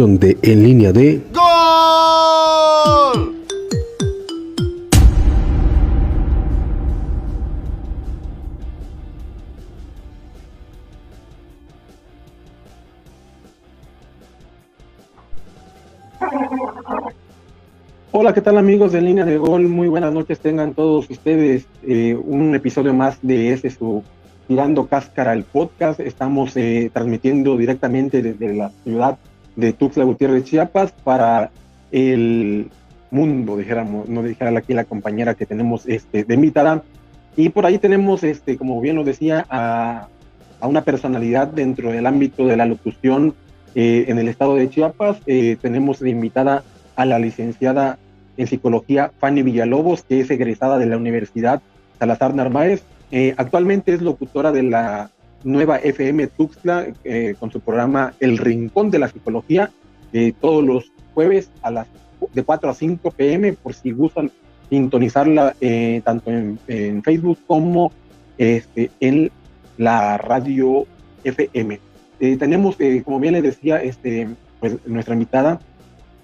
producción de En línea de... ¡Gol! Hola, ¿qué tal amigos de Línea de Gol? Muy buenas noches tengan todos ustedes. eh, un episodio más de este su Tirando Cáscara el podcast. Estamos eh, transmitiendo directamente desde la ciudad de Tuxtla Gutiérrez, Chiapas, para el mundo, dijéramos, no dijera aquí la compañera que tenemos este, de invitada. Y por ahí tenemos, este, como bien lo decía, a, una personalidad dentro del ámbito de la locución eh, en el estado de Chiapas. Eh, tenemos de invitada a la licenciada en psicología Fanny Villalobos, que es egresada de la Universidad Salazar Narváez. Eh, actualmente es locutora de la nueva FM Tuxtla eh, con su programa El Rincón de la Psicología, eh, todos los jueves a las de 4 a 5 pm, por si gustan sintonizarla eh, tanto en, Facebook como este, en la radio FM. Eh, tenemos, como bien les decía, este, pues, nuestra invitada,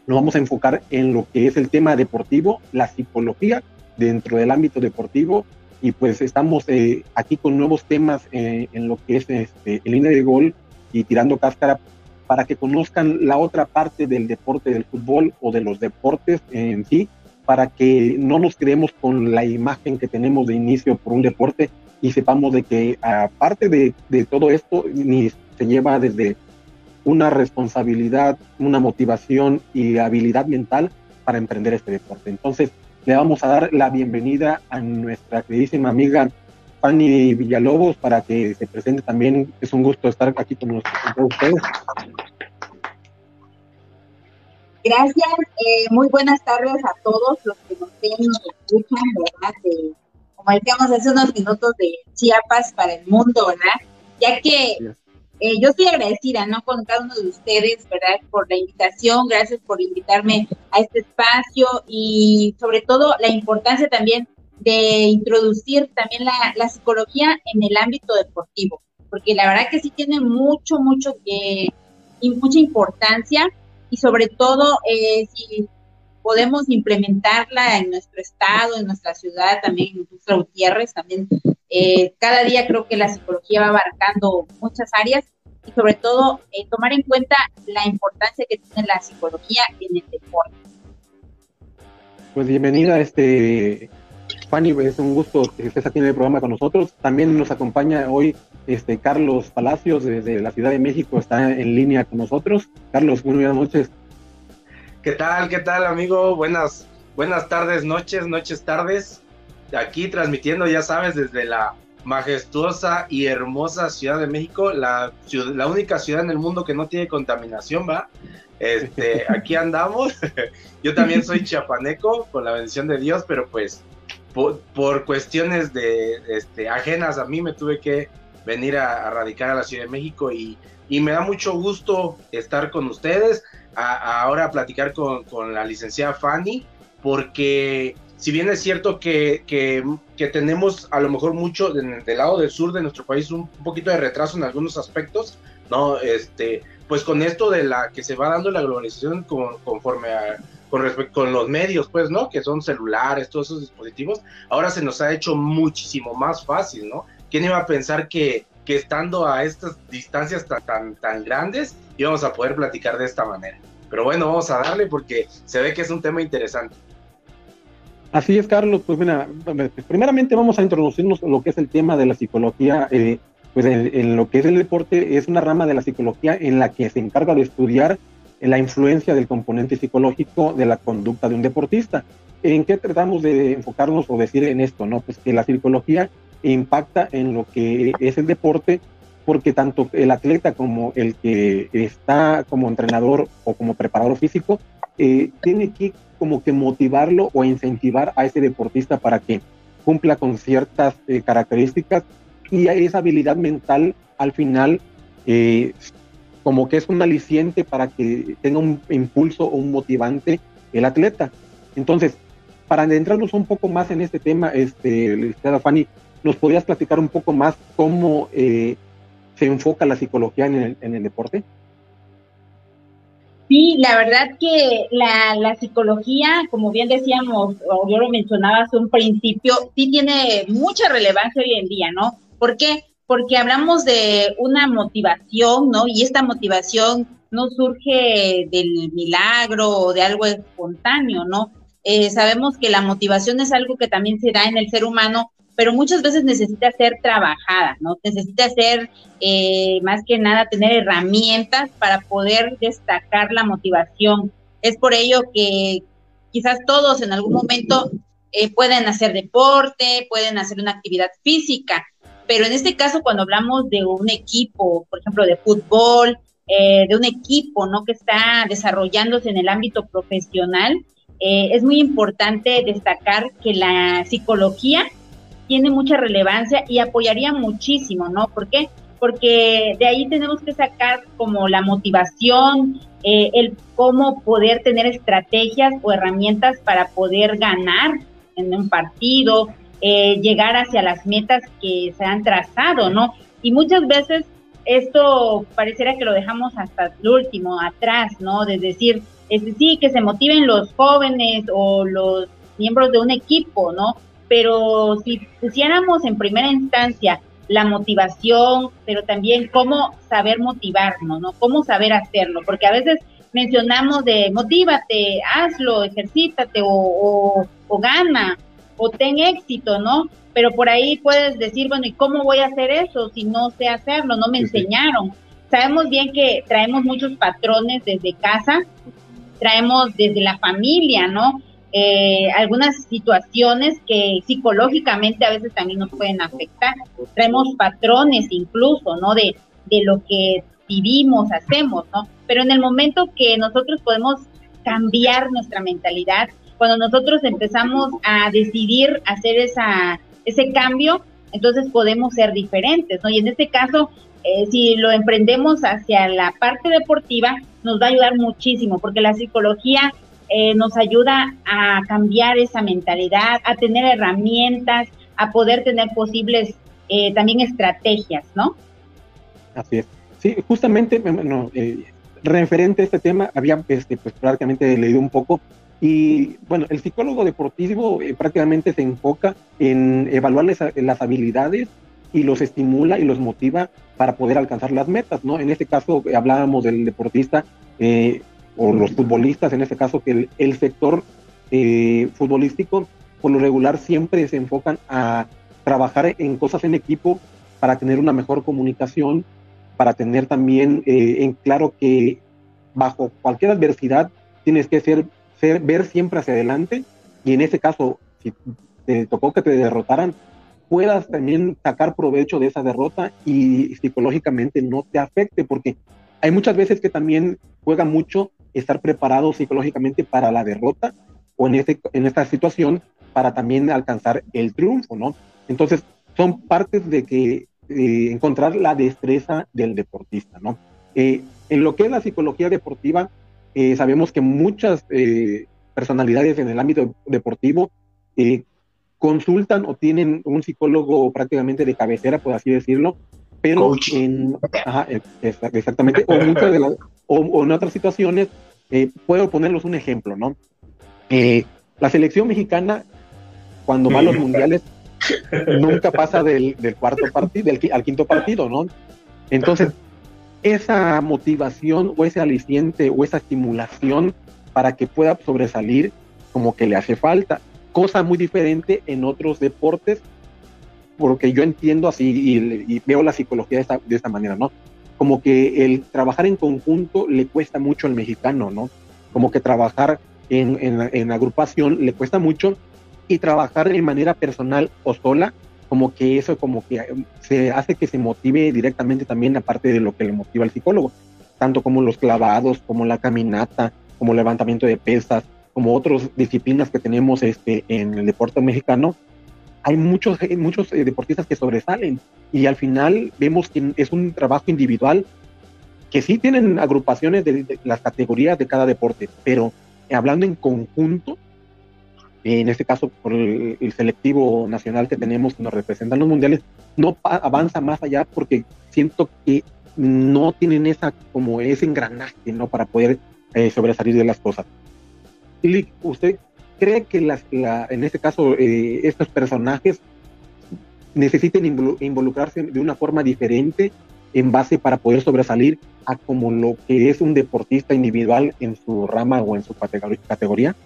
nos vamos a enfocar en lo que es el tema deportivo, la psicología dentro del ámbito deportivo y pues estamos eh, aquí con nuevos temas eh, en lo que es este, el línea de gol y tirando cáscara para que conozcan la otra parte del deporte del fútbol o de los deportes en sí, para que no nos quedemos con la imagen que tenemos de inicio por un deporte y sepamos de que aparte de, de todo esto, ni se lleva desde una responsabilidad, una motivación y habilidad mental para emprender este deporte. Entonces, le vamos a dar la bienvenida a nuestra queridísima amiga Fanny Villalobos para que se presente también. Es un gusto estar aquí con, nosotros, con ustedes. Gracias, eh, muy buenas tardes a todos los que nos ven y nos escuchan, ¿verdad? De, como decíamos hace unos minutos de Chiapas para el mundo, ¿verdad? Ya que eh, yo estoy agradecida, ¿no? Con cada uno de ustedes, ¿verdad? Por la invitación, gracias por invitarme a este espacio y sobre todo la importancia también de introducir también la, la psicología en el ámbito deportivo, porque la verdad que sí tiene mucho, mucho, eh, y mucha importancia y sobre todo eh, si podemos implementarla en nuestro estado, en nuestra ciudad, también en Gutiérrez, también eh, cada día creo que la psicología va abarcando muchas áreas y sobre todo eh, tomar en cuenta la importancia que tiene la psicología en el deporte. Pues bienvenida, este Fanny, es un gusto que estés aquí en el programa con nosotros. También nos acompaña hoy este Carlos Palacios desde la Ciudad de México, está en línea con nosotros. Carlos, muy buenas noches. ¿Qué tal? ¿Qué tal, amigo? Buenas, buenas tardes, noches, noches, tardes. Aquí transmitiendo, ya sabes, desde la majestuosa y hermosa Ciudad de México, la, la única ciudad en el mundo que no tiene contaminación, ¿va? Este, aquí andamos. Yo también soy chiapaneco, con la bendición de Dios, pero pues por, por cuestiones de, este, ajenas a mí me tuve que venir a, a radicar a la Ciudad de México y, y, me da mucho gusto estar con ustedes, a, a ahora a platicar con, con, la licenciada Fanny, porque si bien es cierto que, que, que tenemos a lo mejor mucho del, del, lado del sur de nuestro país un, poquito de retraso en algunos aspectos, ¿no? Este, pues con esto de la que se va dando la globalización con, conforme a con respecto con los medios, pues, ¿no? Que son celulares, todos esos dispositivos, ahora se nos ha hecho muchísimo más fácil, ¿no? ¿Quién iba a pensar que, que estando a estas distancias tan, tan, tan grandes íbamos a poder platicar de esta manera? Pero bueno, vamos a darle porque se ve que es un tema interesante. Así es, Carlos. Pues mira, primeramente vamos a introducirnos lo que es el tema de la psicología. Eh, pues en, lo que es el deporte es una rama de la psicología en la que se encarga de estudiar la influencia del componente psicológico de la conducta de un deportista. ¿En qué tratamos de enfocarnos o decir en esto? No, pues que la psicología impacta en lo que es el deporte, porque tanto el atleta como el que está como entrenador o como preparador físico eh, tiene que como que motivarlo o incentivar a ese deportista para que cumpla con ciertas eh, características y esa habilidad mental al final eh, como que es un aliciente para que tenga un impulso o un motivante el atleta. Entonces, para adentrarnos un poco más en este tema, este, Fanny, ¿nos podrías platicar un poco más cómo eh, se enfoca la psicología en el deporte? Sí, la verdad que la, la, psicología, como bien decíamos, o yo lo mencionaba hace un principio, sí tiene mucha relevancia hoy en día, ¿no? ¿Por qué? Porque hablamos de una motivación, ¿no? Y esta motivación no surge del milagro o de algo espontáneo, ¿no? Eh, sabemos que la motivación es algo que también se da en el ser humano pero muchas veces necesita ser trabajada, ¿no? Necesita ser, eh, más que nada, tener herramientas para poder destacar la motivación. Es por ello que quizás todos en algún momento eh, pueden hacer deporte, pueden hacer una actividad física, pero en este caso cuando hablamos de un equipo, por ejemplo, de fútbol, eh, de un equipo, ¿no? Que está desarrollándose en el ámbito profesional, es muy importante destacar que la psicología tiene mucha relevancia y apoyaría muchísimo, ¿no? ¿Por qué? Porque de ahí tenemos que sacar como la motivación, eh, el cómo poder tener estrategias o herramientas para poder ganar en un partido, eh, llegar hacia las metas que se han trazado, ¿no? Y muchas veces esto pareciera que lo dejamos hasta el último, atrás, ¿no? De decir, es sí, que se motiven los jóvenes o los miembros de un equipo, ¿no? Pero si pusiéramos en primera instancia la motivación, pero también cómo saber motivarnos, ¿no? Cómo saber hacerlo, porque a veces mencionamos de motívate, hazlo, ejercítate o, o, gana o ten éxito, ¿no? Pero por ahí puedes decir, bueno, ¿y cómo voy a hacer eso si no sé hacerlo? No me enseñaron. Sabemos bien que traemos muchos patrones desde casa, traemos desde la familia, ¿no? Eh, algunas situaciones que psicológicamente a veces también nos pueden afectar. Traemos patrones incluso, ¿no? De, de lo que vivimos, hacemos, ¿no? Pero en el momento que nosotros podemos cambiar nuestra mentalidad, cuando nosotros empezamos a decidir hacer esa, ese cambio, entonces podemos ser diferentes, ¿no? Y en este caso, eh, si lo emprendemos hacia la parte deportiva, nos va a ayudar muchísimo, porque la psicología eh, nos ayuda a cambiar esa mentalidad, a tener herramientas, a poder tener posibles eh, también estrategias, ¿no? Así es. Sí, justamente, bueno, eh, referente a este tema, había este, pues, prácticamente leído un poco y bueno, el psicólogo deportivo prácticamente se enfoca en evaluar las habilidades y los estimula y los motiva para poder alcanzar las metas, ¿no? En este caso hablábamos del deportista eh, o los futbolistas, en este caso, que el, sector eh, futbolístico, por lo regular, siempre se enfocan a trabajar en cosas en equipo para tener una mejor comunicación, para tener también eh, en claro que bajo cualquier adversidad tienes que ser, ser, ver siempre hacia adelante. Y en ese caso, si te tocó que te derrotaran, puedas también sacar provecho de esa derrota y psicológicamente no te afecte, porque hay muchas veces que también juega mucho estar preparado psicológicamente para la derrota o en, este, en esta situación para también alcanzar el triunfo, ¿no? Entonces, son partes de que eh, encontrar la destreza del deportista, ¿no? Eh, en lo que es la psicología deportiva, eh, sabemos que muchas personalidades en el ámbito deportivo consultan o tienen un psicólogo prácticamente de cabecera, por así decirlo, pero en, exactamente, o, en otras situaciones, eh, puedo ponerlos un ejemplo, ¿no? Eh, la selección mexicana, cuando va a los mundiales, nunca pasa del, cuarto partido, del, al quinto partido, ¿no? Entonces, esa motivación o ese aliciente o esa estimulación para que pueda sobresalir, como que le hace falta. Cosa muy diferente en otros deportes porque yo entiendo así y, veo la psicología de esta, de esta, manera, ¿no? Como que el trabajar en conjunto le cuesta mucho al mexicano, ¿no? Como que trabajar en, en, agrupación le cuesta mucho y trabajar de manera personal o sola, como que eso como que se hace que se motive directamente también aparte de lo que le motiva al psicólogo, tanto como los clavados, como la caminata, como levantamiento de pesas, como otras disciplinas que tenemos este, en el deporte mexicano, hay muchos, eh, muchos eh, deportistas que sobresalen y al final vemos que es un trabajo individual que sí tienen agrupaciones de, las categorías de cada deporte, pero hablando en conjunto, en este caso por el, selectivo nacional que tenemos que nos representan los mundiales, no avanza más allá porque siento que no tienen esa como ese engranaje, ¿no? Para poder eh, sobresalir de las cosas. ¿usted cree que las, en este caso eh, estos personajes necesiten involucrarse de una forma diferente en base para poder sobresalir a como lo que es un deportista individual en su rama o en su categoría?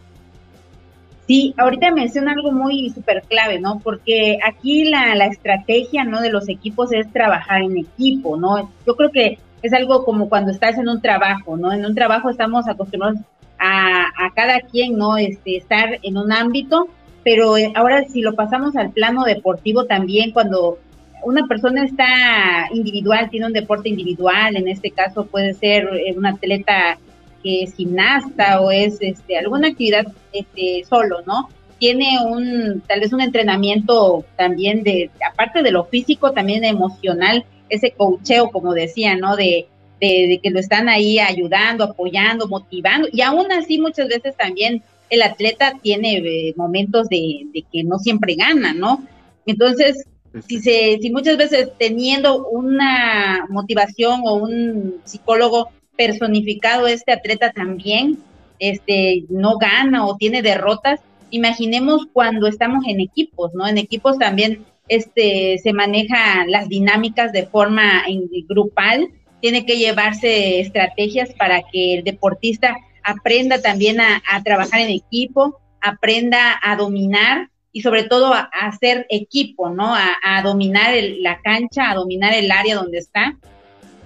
Sí, ahorita menciona algo muy súper clave, ¿no? Porque aquí la, la, estrategia, ¿no? De los equipos es trabajar en equipo, ¿no? Yo creo que es algo como cuando estás en un trabajo, ¿no? En un trabajo estamos acostumbrados a, cada quien, ¿no? Este, estar en un ámbito, pero eh, ahora si lo pasamos al plano deportivo también, cuando una persona está individual, tiene un deporte individual, en este caso puede ser eh, un atleta que es gimnasta o es este, alguna actividad este, solo, ¿no? Tiene un, tal vez un entrenamiento también de, aparte de lo físico, también emocional, ese cocheo, como decía, ¿no? De, de, que lo están ahí ayudando, apoyando, motivando, y aún así muchas veces también el atleta tiene eh, momentos de, de que no siempre gana, ¿no? Entonces, si, se, si muchas veces teniendo una motivación o un psicólogo personificado, este atleta también este, no gana o tiene derrotas, imaginemos cuando estamos en equipos, ¿no? En equipos también este, se manejan las dinámicas de forma grupal, tiene que llevarse estrategias para que el deportista aprenda también a, trabajar en equipo, aprenda a dominar y sobre todo a, hacer equipo, ¿no? A, dominar la cancha, a dominar el área donde está,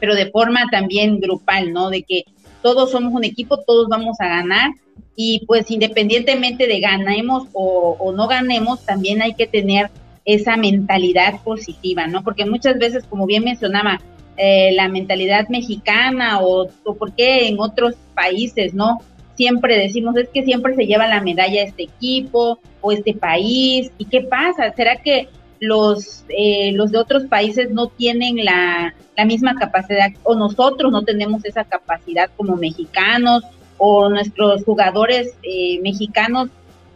pero de forma también grupal, ¿no? De que todos somos un equipo, todos vamos a ganar y pues independientemente de ganemos o, no ganemos, también hay que tener esa mentalidad positiva, ¿no? Porque muchas veces, como bien mencionaba, eh, la mentalidad mexicana o, o por qué en otros países, ¿no? siempre decimos, es que siempre se lleva la medalla este equipo o este país. ¿Y qué pasa? ¿Será que los, eh, los de otros países no tienen la, la, misma capacidad o nosotros no tenemos esa capacidad como mexicanos o nuestros jugadores eh, mexicanos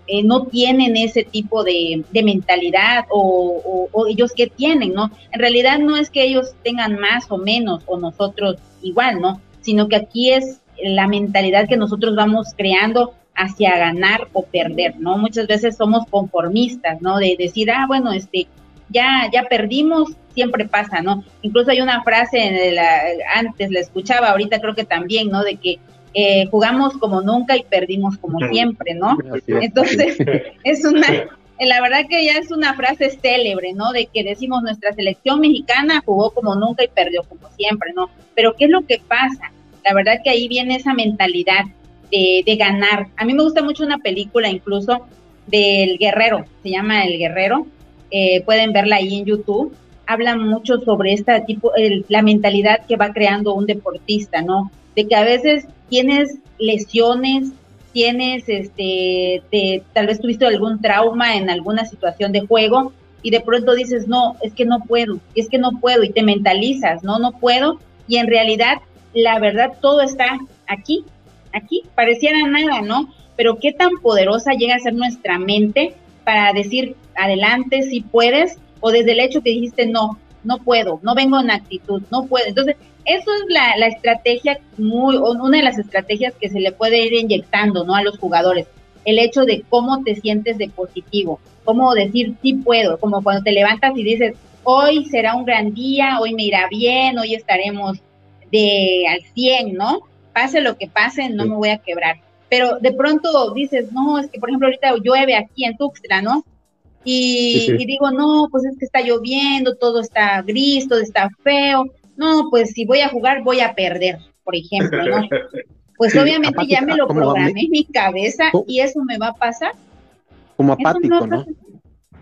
eh, no tienen ese tipo de, de mentalidad o, o, ellos que tienen, ¿no? En realidad no es que ellos tengan más o menos o nosotros igual, ¿no? Sino que aquí es la mentalidad que nosotros vamos creando hacia ganar o perder, ¿no? Muchas veces somos conformistas, ¿no? De decir, ah, bueno, este, ya, ya perdimos, siempre pasa, ¿no? Incluso hay una frase, de la, antes la escuchaba, ahorita creo que también, ¿no? De que eh, jugamos como nunca y perdimos como siempre, ¿no? Entonces, es una, la verdad que ya es una frase célebre, ¿no? De que decimos nuestra selección mexicana jugó como nunca y perdió como siempre, ¿no? Pero ¿qué es lo que pasa? La verdad que ahí viene esa mentalidad de, ganar. A mí me gusta mucho una película incluso del guerrero, se llama El Guerrero, eh, pueden verla ahí en YouTube. Habla mucho sobre esta tipo, la mentalidad que va creando un deportista, ¿no? De que a veces tienes lesiones, tienes, este, tal vez tuviste algún trauma en alguna situación de juego y de pronto dices, no, es que no puedo, es que no puedo y te mentalizas, no, no puedo y en realidad la verdad todo está aquí, aquí, pareciera nada, ¿no? Pero qué tan poderosa llega a ser nuestra mente para decir, adelante, si puedes, o desde el hecho que dijiste, no, no puedo, no vengo en actitud, no puedo. Entonces, eso es la, la estrategia, muy, una de las estrategias que se le puede ir inyectando, ¿no? A los jugadores. El hecho de cómo te sientes de positivo, cómo decir, sí puedo, como cuando te levantas y dices, hoy será un gran día, hoy me irá bien, hoy estaremos de al 100, ¿no? Pase lo que pase, no me voy a quebrar. Pero de pronto dices, no, es que por ejemplo ahorita llueve aquí en Tuxtla, ¿no? Y, digo, no, pues es que está lloviendo, todo está gris, todo está feo. No, pues si voy a jugar, voy a perder, por ejemplo, ¿no? Pues obviamente ya me lo programé en mi cabeza y eso me va a pasar. Como apático, ¿no?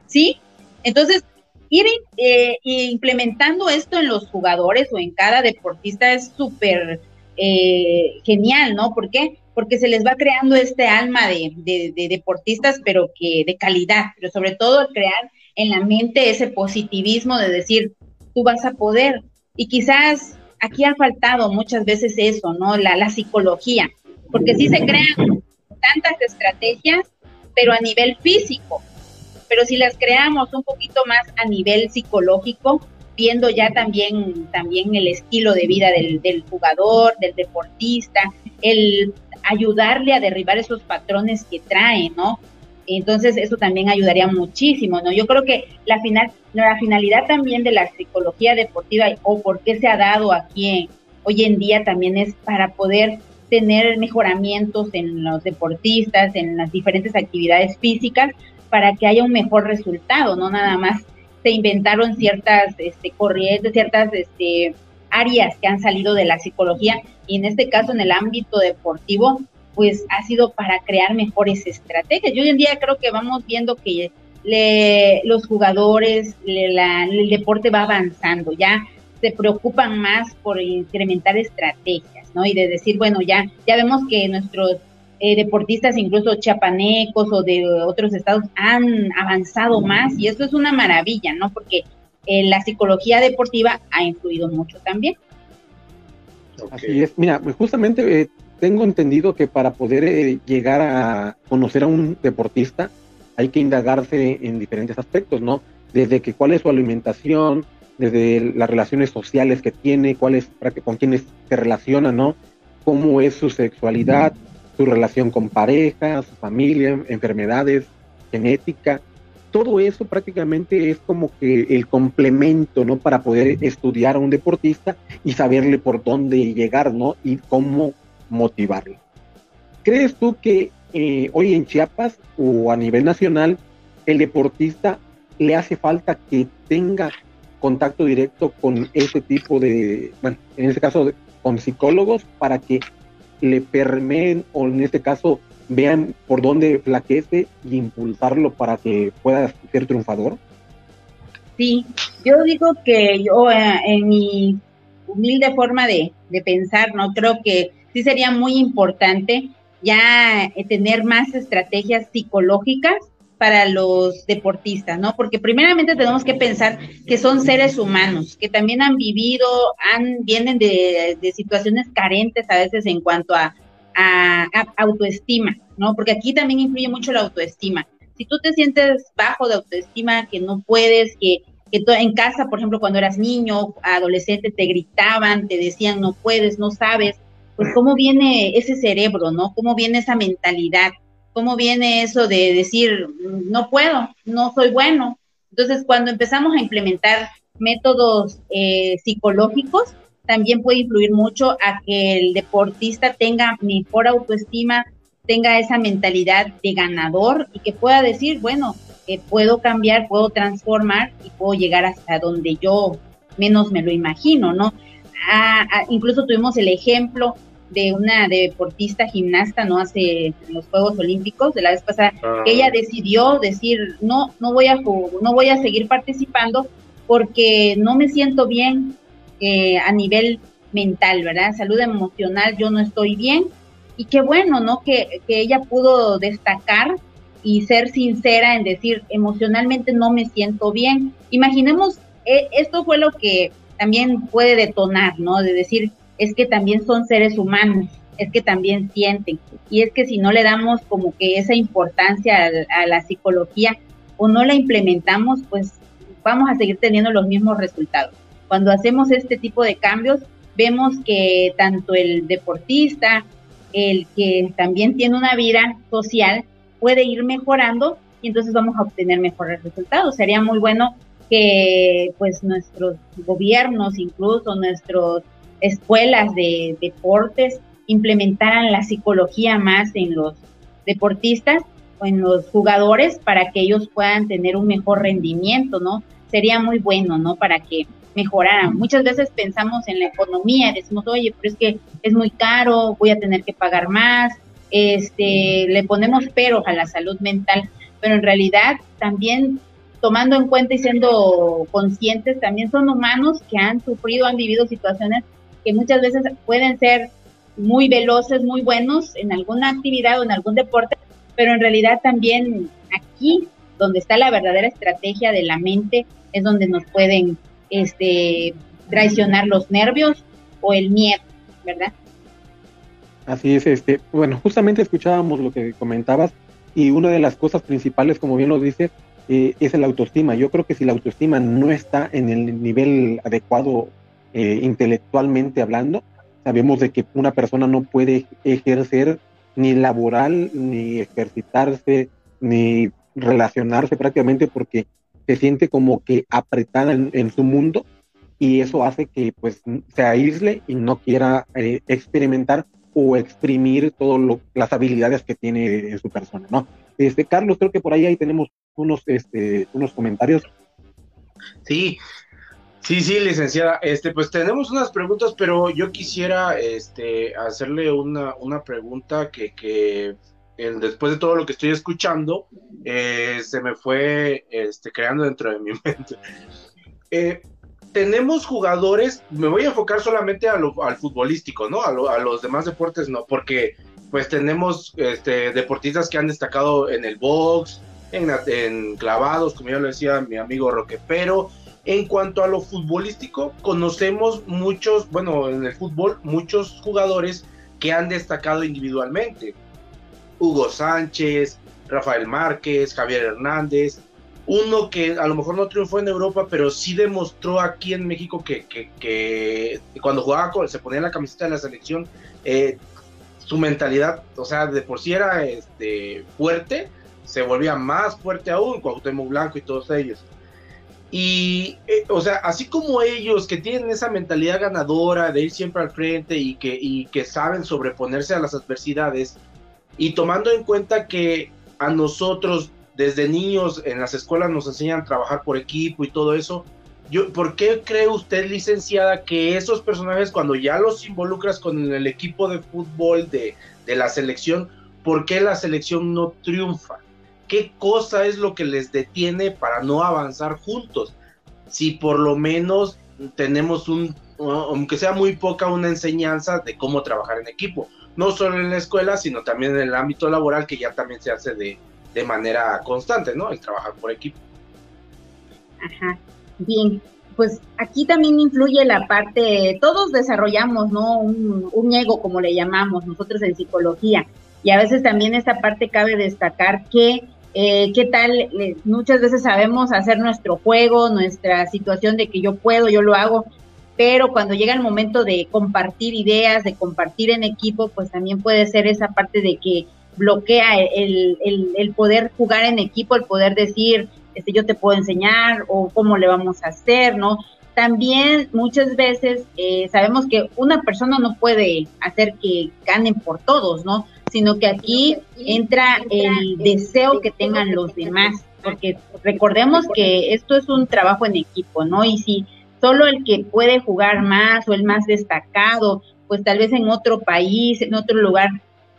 Sí, entonces ir eh, implementando esto en los jugadores o en cada deportista es súper eh, genial, ¿no? ¿Por qué? Porque se les va creando este alma de, de, deportistas, pero que de calidad, pero sobre todo crear en la mente ese positivismo de decir, tú vas a poder. Y quizás aquí ha faltado muchas veces eso, ¿no? La, la psicología, porque si se crean tantas estrategias pero a nivel físico. Pero si las creamos un poquito más a nivel psicológico, viendo ya también, también el estilo de vida del, del jugador, del deportista, el ayudarle a derribar esos patrones que trae, ¿no? Entonces eso también ayudaría muchísimo, ¿no? Yo creo que la final, la finalidad también de la psicología deportiva o por qué se ha dado aquí hoy en día también es para poder tener mejoramientos en los deportistas, en las diferentes actividades físicas, para que haya un mejor resultado, no nada más se inventaron ciertas este, corrientes, ciertas este, áreas que han salido de la psicología y en este caso en el ámbito deportivo, pues ha sido para crear mejores estrategias. Yo hoy en día creo que vamos viendo que los jugadores, el deporte va avanzando, ya se preocupan más por incrementar estrategias, ¿no? Y de decir, bueno, ya, ya vemos que nuestros eh, deportistas, incluso chiapanecos o de otros estados, han avanzado más y eso es una maravilla, ¿no? Porque eh, la psicología deportiva ha influido mucho también. Así es, mira, pues justamente eh, tengo entendido que para poder llegar a conocer a un deportista hay que indagarse en diferentes aspectos, ¿no? Desde que cuál es su alimentación, desde las relaciones sociales que tiene, cuál es, con quiénes se relaciona, ¿no? Cómo es su sexualidad, su relación con pareja, su familia, enfermedades, genética, todo eso prácticamente es como que el complemento, ¿no? Para poder estudiar a un deportista y saberle por dónde llegar, ¿no? Y cómo motivarlo. ¿Crees tú que eh, hoy en Chiapas o a nivel nacional el deportista le hace falta que tenga contacto directo con ese tipo de, bueno, en este caso con psicólogos para que le permeen o en este caso vean por dónde flaquece y impulsarlo para que pueda ser triunfador? Sí, yo digo que yo eh, en mi humilde forma de, de, pensar, ¿no? Creo que sí sería muy importante ya eh, tener más estrategias psicológicas para los deportistas, ¿no? Porque primeramente tenemos que pensar que son seres humanos, que también han vivido, han, vienen de, situaciones carentes a veces en cuanto a, autoestima, ¿no? Porque aquí también influye mucho la autoestima. Si tú te sientes bajo de autoestima, que no puedes, que, que en casa, por ejemplo, cuando eras niño, adolescente, te gritaban, te decían no puedes, no sabes, pues cómo viene ese cerebro, ¿no? ¿Cómo viene esa mentalidad? cómo viene eso de decir, no puedo, no soy bueno. Entonces, cuando empezamos a implementar métodos eh, psicológicos, también puede influir mucho a que el deportista tenga mejor autoestima, tenga esa mentalidad de ganador y que pueda decir, bueno, eh, puedo cambiar, puedo transformar y puedo llegar hasta donde yo menos me lo imagino, ¿no? Ah, ah, incluso tuvimos el ejemplo de una deportista gimnasta, ¿no? Hace los Juegos Olímpicos de la vez pasada, que ella ah. decidió decir, no, no voy a no voy a seguir participando porque no me siento bien eh, a nivel mental, ¿verdad? Salud emocional, yo no estoy bien. Y qué bueno, ¿no? Que, que ella pudo destacar y ser sincera en decir, emocionalmente no me siento bien. Imaginemos, eh, esto fue lo que también puede detonar, ¿no? De decir, es que también son seres humanos, es que también sienten. Y es que si no le damos como que esa importancia a, la psicología o no la implementamos, pues vamos a seguir teniendo los mismos resultados. Cuando hacemos este tipo de cambios, vemos que tanto el deportista, el que también tiene una vida social, puede ir mejorando y entonces vamos a obtener mejores resultados. Sería muy bueno que pues nuestros gobiernos, incluso nuestros escuelas de deportes implementaran la psicología más en los deportistas o en los jugadores para que ellos puedan tener un mejor rendimiento, ¿no? Sería muy bueno, ¿no? Para que mejoraran. Muchas veces pensamos en la economía, decimos, oye, pero es que es muy caro, voy a tener que pagar más, este, le ponemos pero a la salud mental, pero en realidad también tomando en cuenta y siendo conscientes, también son humanos que han sufrido, han vivido situaciones que muchas veces pueden ser muy veloces, muy buenos en alguna actividad o en algún deporte, pero en realidad también aquí, donde está la verdadera estrategia de la mente, es donde nos pueden este, traicionar los nervios o el miedo, ¿verdad? Así es, este, bueno, justamente escuchábamos lo que comentabas Y una de las cosas principales, como bien lo dices, eh, es el autoestima. Yo creo que si la autoestima no está en el nivel adecuado eh, intelectualmente hablando, sabemos de que una persona no puede ejercer ni laboral, ni ejercitarse, ni relacionarse prácticamente porque se siente como que apretada en, su mundo y eso hace que pues se aísle y no quiera eh, experimentar o exprimir todas las habilidades que tiene en su persona, ¿no? Este, Carlos, creo que por ahí, ahí tenemos unos, este, unos comentarios. Sí, sí, sí, licenciada. Este, pues tenemos unas preguntas, pero yo quisiera este, hacerle una, una pregunta que, que después de todo lo que estoy escuchando, eh, se me fue este, creando dentro de mi mente. Eh, tenemos jugadores, me voy a enfocar solamente al futbolístico, ¿no? A, los demás deportes no, porque pues tenemos este, deportistas que han destacado en el box, en, en clavados, como ya lo decía mi amigo Roque, pero en cuanto a lo futbolístico, conocemos muchos, bueno, en el fútbol, muchos jugadores que han destacado individualmente. Hugo Sánchez, Rafael Márquez, Javier Hernández, uno que a lo mejor no triunfó en Europa, pero sí demostró aquí en México que, cuando jugaba, se ponía la camiseta de la selección, eh, su mentalidad, o sea, de por sí era este, fuerte, se volvía más fuerte aún, Cuauhtémoc Blanco y todos ellos. Y, eh, o sea, así como ellos que tienen esa mentalidad ganadora de ir siempre al frente y que, y que saben sobreponerse a las adversidades, y tomando en cuenta que a nosotros desde niños en las escuelas nos enseñan a trabajar por equipo y todo eso, ¿por qué cree usted, licenciada, que esos personajes cuando ya los involucras con el equipo de fútbol de, de la selección, ¿por qué la selección no triunfa? ¿Qué cosa es lo que les detiene para no avanzar juntos? Si por lo menos tenemos un, aunque sea muy poca, una enseñanza de cómo trabajar en equipo no solo en la escuela, sino también en el ámbito laboral, que ya también se hace de, manera constante, ¿no? El trabajar por equipo. Ajá, bien. Pues aquí también influye la parte, todos desarrollamos, ¿no? Un, ego, como le llamamos nosotros en psicología. Y a veces también esta parte cabe destacar que eh, qué tal, eh, muchas veces sabemos hacer nuestro juego, nuestra situación de que yo puedo, yo lo hago, pero cuando llega el momento de compartir ideas, de compartir en equipo, pues también puede ser esa parte de que bloquea el, el, poder jugar en equipo, el poder decir, este, yo te puedo enseñar o cómo le vamos a hacer, ¿no? También muchas veces eh, sabemos que una persona no puede hacer que ganen por todos, ¿no? Sino que aquí entra el deseo que tengan los demás, porque recordemos que esto es un trabajo en equipo, ¿no? Y si solo el que puede jugar más o el más destacado, pues tal vez en otro país, en otro lugar,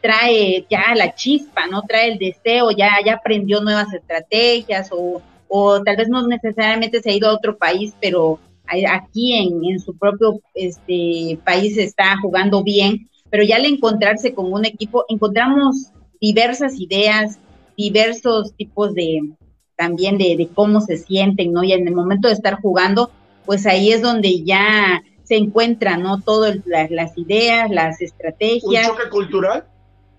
trae ya la chispa, ¿no? Trae el deseo, ya, ya aprendió nuevas estrategias o, o tal vez no necesariamente se ha ido a otro país, pero aquí en, en su propio este, país está jugando bien, pero ya al encontrarse con un equipo, encontramos diversas ideas, diversos tipos de también de, de cómo se sienten, ¿no? Y en el momento de estar jugando, pues ahí es donde ya se encuentran, ¿no? Todas las ideas, las estrategias. ¿Un choque cultural?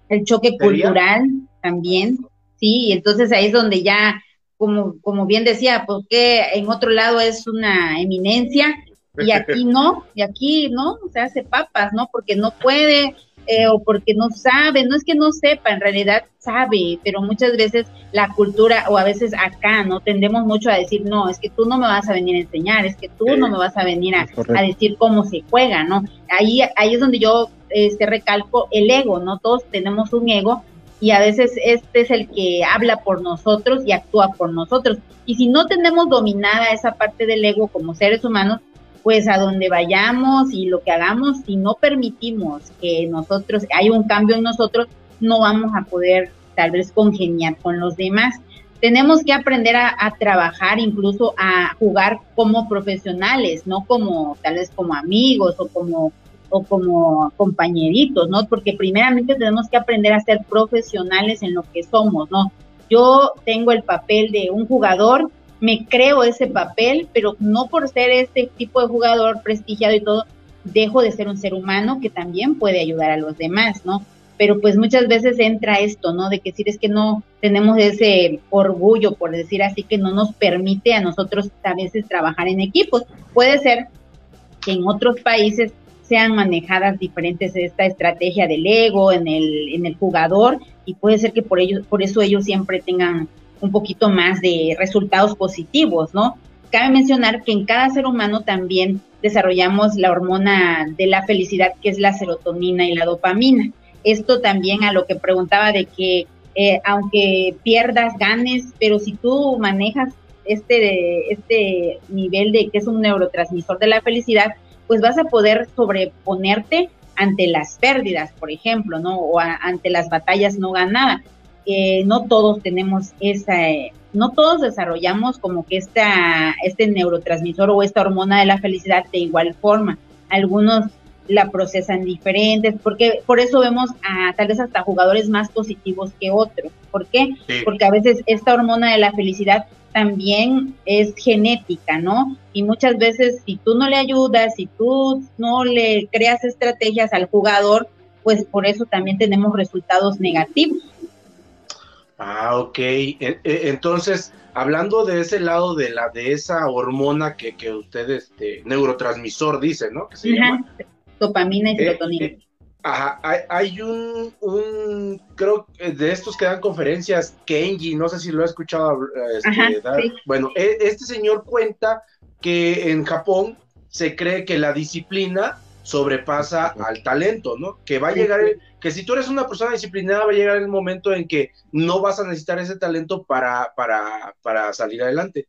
El choque cultural también, sí, entonces ahí es donde ya, como, como bien decía, porque pues en otro lado es una eminencia y aquí no, y aquí no, se hace papas, ¿no? Porque no puede, eh, o porque no sabe, no es que no sepa, en realidad sabe, pero muchas veces la cultura o a veces acá, ¿no? Tendemos mucho a decir, no, es que tú no me vas a venir a enseñar, es que tú no me vas a venir a, decir cómo se juega, ¿no? Ahí, ahí es donde yo este, recalco el ego, ¿no? Todos tenemos un ego y a veces este es el que habla por nosotros y actúa por nosotros. Y si no tenemos dominada esa parte del ego como seres humanos, pues a donde vayamos y lo que hagamos, si no permitimos que nosotros, hay un cambio en nosotros, no vamos a poder tal vez congeniar con los demás. Tenemos que aprender a, trabajar, incluso a jugar como profesionales, no como tal vez como amigos o como o como compañeritos, ¿no? Porque primeramente tenemos que aprender a ser profesionales en lo que somos, ¿no? Yo tengo el papel de un jugador me creo ese papel, pero no por ser este tipo de jugador prestigiado y todo, dejo de ser un ser humano que también puede ayudar a los demás, ¿no? pero pues muchas veces entra esto, ¿no? De que decir es que no tenemos ese orgullo, por decir así, que no nos permite a nosotros a veces trabajar en equipos. Puede ser que en otros países sean manejadas diferentes esta estrategia del ego en el, en el jugador y puede ser que por ello, por eso ellos siempre tengan un poquito más de resultados positivos, ¿no? Cabe mencionar que en cada ser humano también desarrollamos la hormona de la felicidad, que es la serotonina y la dopamina. Esto también a lo que preguntaba de que eh, aunque pierdas, ganes, pero si tú manejas este, este nivel de que es un neurotransmisor de la felicidad, pues vas a poder sobreponerte ante las pérdidas, por ejemplo, ¿no? O ante las batallas no ganadas. Eh, no todos tenemos esa, no todos desarrollamos como que esta, este neurotransmisor o esta hormona de la felicidad de igual forma. Algunos la procesan diferentes, porque por eso vemos a tal vez hasta jugadores más positivos que otros. ¿Por qué? Porque a veces esta hormona de la felicidad también es genética, ¿no? Y muchas veces si tú no le ayudas, si tú no le creas estrategias al jugador, pues por eso también tenemos resultados negativos. Ah, ok. E, e, entonces, hablando de ese lado de la de esa hormona que, que usted, este, neurotransmisor dice, ¿no? Que se llama. Dopamina y eh, serotonina. Eh, ajá, hay, un, un, creo de estos que dan conferencias, Kenji, no sé si lo ha escuchado este, dar. Bueno, e, este señor cuenta que en Japón se cree que la disciplina sobrepasa al talento, ¿no? Que va a llegar, que si tú eres una persona disciplinada, va a llegar el momento en que no vas a necesitar ese talento para, para, para salir adelante.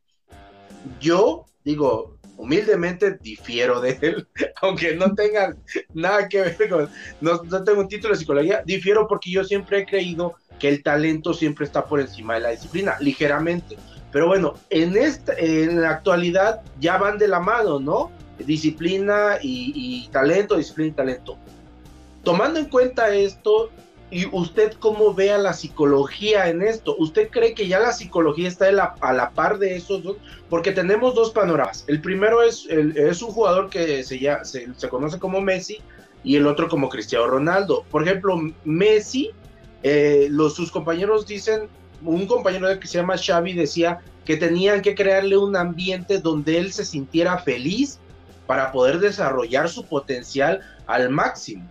Yo digo, humildemente difiero de él, aunque no tenga nada que ver con, no, no tengo un título de psicología, difiero porque yo siempre he creído que el talento siempre está por encima de la disciplina, ligeramente. Pero bueno, en, esta, en la actualidad ya van de la mano, ¿no? Disciplina y, talento, disciplina y talento. Tomando en cuenta esto, ¿y usted cómo ve a la psicología en esto? ¿Usted cree que ya la psicología está a la, par de esos dos? Porque tenemos dos panoramas. El primero es, es un jugador que se, ya, se, conoce como Messi y el otro como Cristiano Ronaldo. Por ejemplo, Messi, eh, los, sus compañeros dicen, un compañero que se llama Xavi decía que tenían que crearle un ambiente donde él se sintiera feliz para poder desarrollar su potencial al máximo.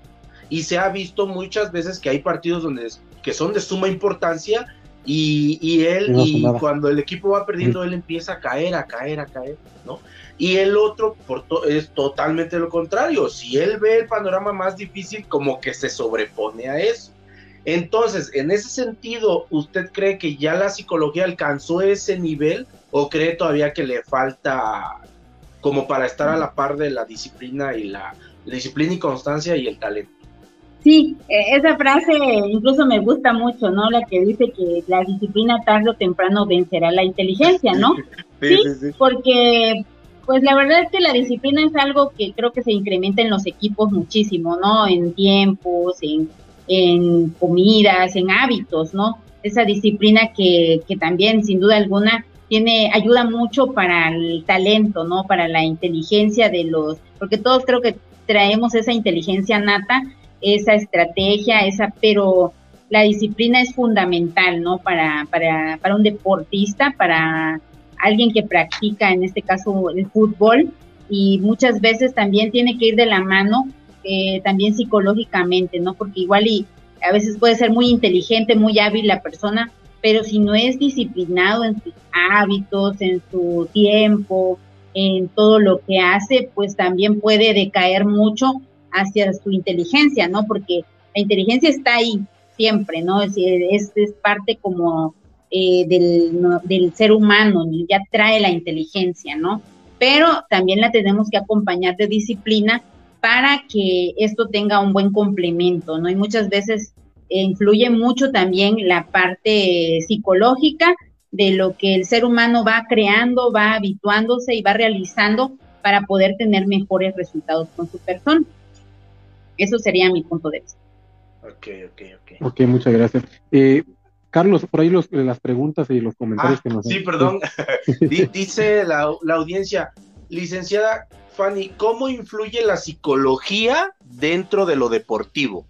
Y se ha visto muchas veces que hay partidos donde que son de suma importancia y, él, y cuando el equipo va perdiendo, él empieza a caer, a caer, a caer, ¿no? Y el otro por es totalmente lo contrario. Si él ve el panorama más difícil, como que se sobrepone a eso. Entonces, en ese sentido, ¿usted cree que ya la psicología alcanzó ese nivel o cree todavía que le falta como para estar a la par de la disciplina y la, disciplina y constancia y el talento. Sí, e, esa frase incluso me gusta mucho, ¿no? La que dice que la disciplina tarde o temprano vencerá la inteligencia, ¿no? sí, sí, porque pues la verdad es que la disciplina es algo que creo que se incrementa en los equipos muchísimo, ¿no? En tiempos, en, en comidas, en hábitos, ¿no? Esa disciplina que, que también, sin duda alguna, tiene, ayuda mucho para el talento, ¿no? Para la inteligencia de los, porque todos creo que traemos esa inteligencia nata, esa estrategia, esa, pero la disciplina es fundamental, ¿no? Para, para, para un deportista, para alguien que practica, en este caso, el fútbol, y muchas veces también tiene que ir de la mano, eh, también psicológicamente, ¿no? Porque igual y a veces puede ser muy inteligente, muy hábil la persona, pero si no es disciplinado en sus hábitos, en su tiempo, en todo lo que hace, pues también puede decaer mucho hacia su inteligencia, ¿no? Porque la inteligencia está ahí siempre, ¿no? Es, es, parte como eh, del, del ser humano, ya trae la inteligencia, ¿no? Pero también la tenemos que acompañar de disciplina para que esto tenga un buen complemento, ¿no? Y muchas veces influye mucho también la parte psicológica de lo que el ser humano va creando, va habituándose y va realizando para poder tener mejores resultados con su persona. Eso sería mi punto de vista. Ok, ok, ok. Ok, muchas gracias. Eh, Carlos, por ahí los, las preguntas y los comentarios ah, que nos Sí, perdón. Dice la, la audiencia, licenciada Fanny, ¿cómo influye la psicología dentro de lo deportivo?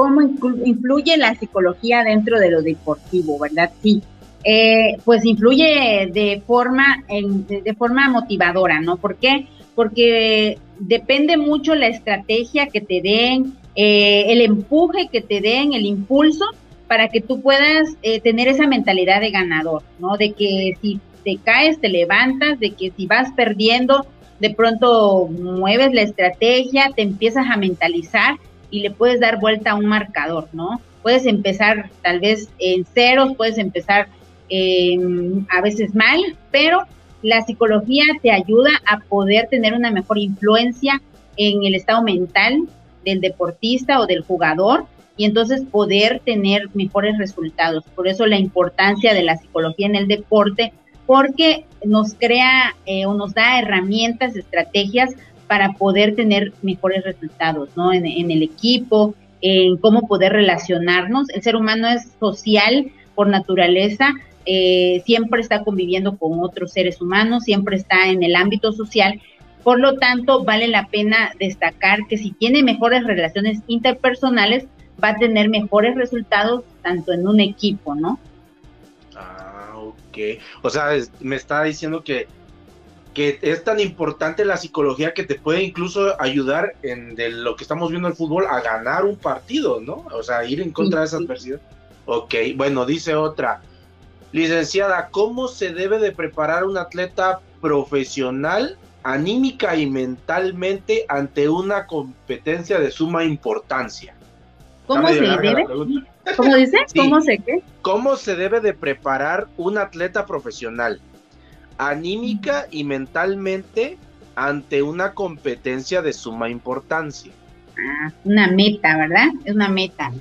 Cómo influye la psicología dentro de lo deportivo, ¿verdad? Sí. Eh, pues influye de forma, de forma motivadora, ¿no? ¿Por qué? Porque depende mucho la estrategia que te den, eh, el empuje que te den, el impulso para que tú puedas eh, tener esa mentalidad de ganador, ¿no? De que si te caes, te levantas, de que si vas perdiendo, de pronto mueves la estrategia, te empiezas a mentalizar y le puedes dar vuelta a un marcador, ¿no? Puedes empezar tal vez en ceros, puedes empezar a veces mal, pero la psicología te ayuda a poder tener una mejor influencia en el estado mental del deportista o del jugador y entonces poder tener mejores resultados. Por eso la importancia de la psicología en el deporte, porque nos crea eh, o nos da herramientas, estrategias para poder tener mejores resultados, ¿no? En, el equipo, en cómo poder relacionarnos. El ser humano es social por naturaleza, eh, siempre está conviviendo con otros seres humanos, siempre está en el ámbito social. Por lo tanto, vale la pena destacar que si tiene mejores relaciones interpersonales, va a tener mejores resultados tanto en un equipo, ¿no? Ah, ok. O sea, me está diciendo que que es tan importante la psicología que te puede incluso ayudar en de lo que estamos viendo el fútbol a ganar un partido, ¿no? O sea, ir en contra de esa adversidad. Ok, bueno, dice otra. Licenciada, ¿cómo se debe de preparar un atleta profesional, anímica y mentalmente ante una competencia de suma importancia? ¿Cómo se debe? ¿Cómo dice? ¿Cómo se qué? ¿Cómo se debe de preparar un atleta profesional? Anímica y mentalmente ante una competencia de suma importancia. Ah, una meta, ¿verdad? Es una meta.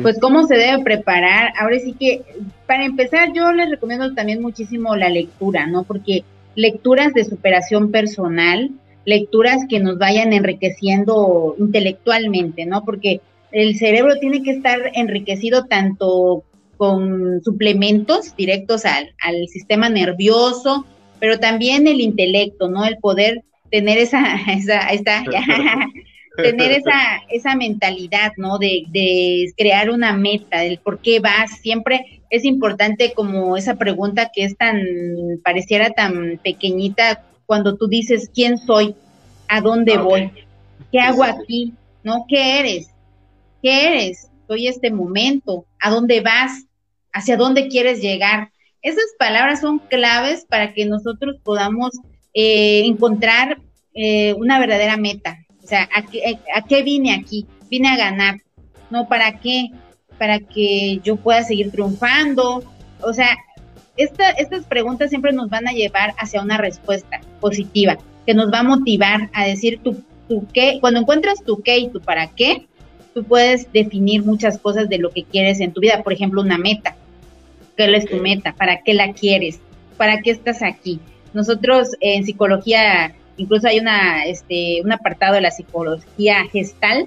Pues cómo se debe preparar. Ahora sí que, para empezar, yo les recomiendo también muchísimo la lectura, ¿no? Porque lecturas de superación personal, lecturas que nos vayan enriqueciendo intelectualmente, ¿no? Porque el cerebro tiene que estar enriquecido tanto con suplementos directos al, al sistema nervioso, pero también el intelecto, ¿no? El poder tener esa, esa, esa tener esa, esa mentalidad, ¿no? De, de crear una meta, del por qué vas. Siempre es importante como esa pregunta que es tan, pareciera tan pequeñita cuando tú dices, ¿quién soy? ¿A dónde voy? ¿Qué hago aquí? ¿No? ¿Qué eres? ¿Qué eres? Soy este momento. ¿A dónde vas? ¿Hacia dónde quieres llegar? Esas palabras son claves para que nosotros podamos eh, encontrar eh, una verdadera meta. O sea, ¿a qué, vine aquí? Vine a ganar. ¿No? ¿Para qué? Para que yo pueda seguir triunfando. O sea, estas preguntas siempre nos van a llevar hacia una respuesta positiva, que nos va a motivar a decir tu, tu qué. Cuando encuentras tu qué y tu para qué, tú puedes definir muchas cosas de lo que quieres en tu vida. Por ejemplo, una meta. ¿Qué es tu meta? ¿Para qué la quieres? ¿Para qué estás aquí? Nosotros en psicología, incluso hay una, este, un apartado de la psicología gestal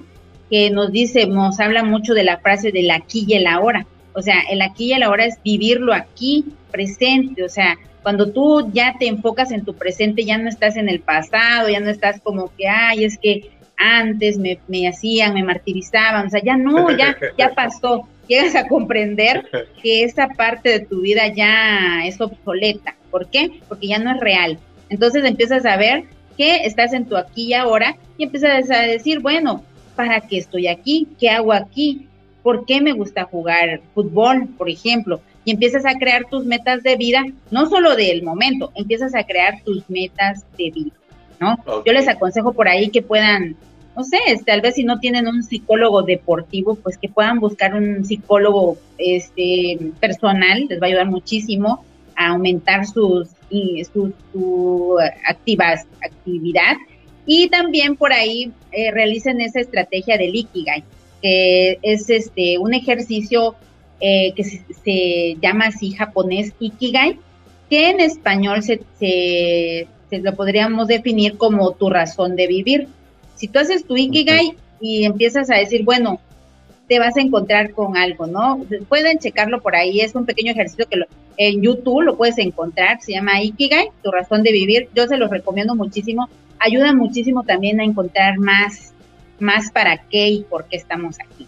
que nos dice, nos habla mucho de la frase del aquí y el ahora. O sea, el aquí y el ahora es vivirlo aquí, presente. O sea, cuando tú ya te enfocas en tu presente, ya no estás en el pasado, ya no estás como que, ay, es que antes me, me hacían, me martirizaban. O sea, ya no, ya, ya pasó llegas a comprender que esa parte de tu vida ya es obsoleta. ¿Por qué? Porque ya no es real. Entonces empiezas a ver que estás en tu aquí y ahora y empiezas a decir, bueno, ¿para qué estoy aquí? ¿Qué hago aquí? ¿Por qué me gusta jugar fútbol, por ejemplo? Y empiezas a crear tus metas de vida, no solo del momento, empiezas a crear tus metas de vida, ¿no? Yo les aconsejo por ahí que puedan no sé, tal vez si no tienen un psicólogo deportivo, pues que puedan buscar un psicólogo este, personal, les va a ayudar muchísimo a aumentar sus, su, activas, actividad. Y también por ahí eh, realicen esa estrategia del Ikigai, que es este un ejercicio eh, que se, llama así japonés Ikigai, que en español se, se lo podríamos definir como tu razón de vivir. Si tú haces tu Ikigai y empiezas a decir, bueno, te vas a encontrar con algo, ¿no? Pueden checarlo por ahí, es un pequeño ejercicio que en YouTube lo puedes encontrar, se llama Ikigai, tu razón de vivir. Yo se los recomiendo muchísimo, ayuda muchísimo también a encontrar más, más para qué y por qué estamos aquí.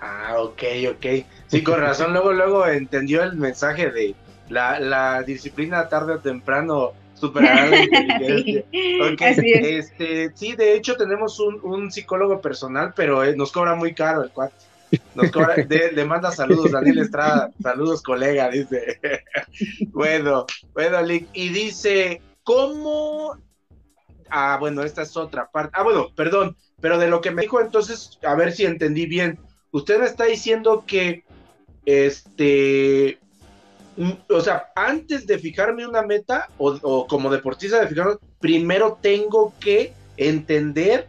Ah, ok, ok. Sí, con razón, luego, luego entendió el mensaje de la, la disciplina tarde o temprano superará la inteligencia. okay. este, sí, de hecho tenemos un, un psicólogo personal, pero eh, nos cobra muy caro el cuate. Nos cobra, le manda saludos Daniel Estrada, saludos colega, dice. bueno, bueno, y dice, ¿cómo? Ah, bueno, esta es otra parte. Ah, bueno, perdón, pero de lo que me dijo entonces, a ver si entendí bien. Usted me está diciendo que, este, o sea, antes de fijarme una meta, o, como deportista de fijarme, primero tengo que entender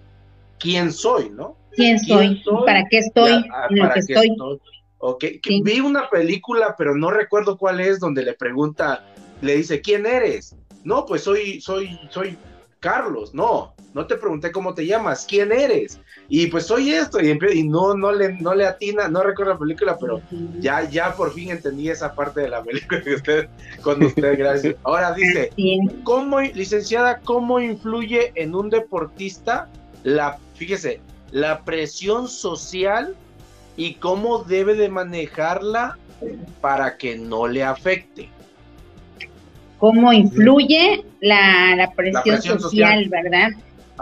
quién soy, ¿no? ¿Quién, soy? ¿Para qué estoy? Ah, en lo que estoy. Okay. Vi una película, pero no recuerdo cuál es, donde le pregunta, le dice, ¿quién eres? No, pues soy, soy, soy Carlos, no, no te pregunté cómo te llamas, quién eres. Y pues soy esto, y, y no, no, le, no le atina, no recuerdo la película, pero ya, ya por fin entendí esa parte de la película que usted, con usted, gracias. Ahora dice, ¿cómo, licenciada, cómo influye en un deportista la, fíjese, la presión social y cómo debe de manejarla para que no le afecte? Cómo influye la, presión, social, ¿verdad?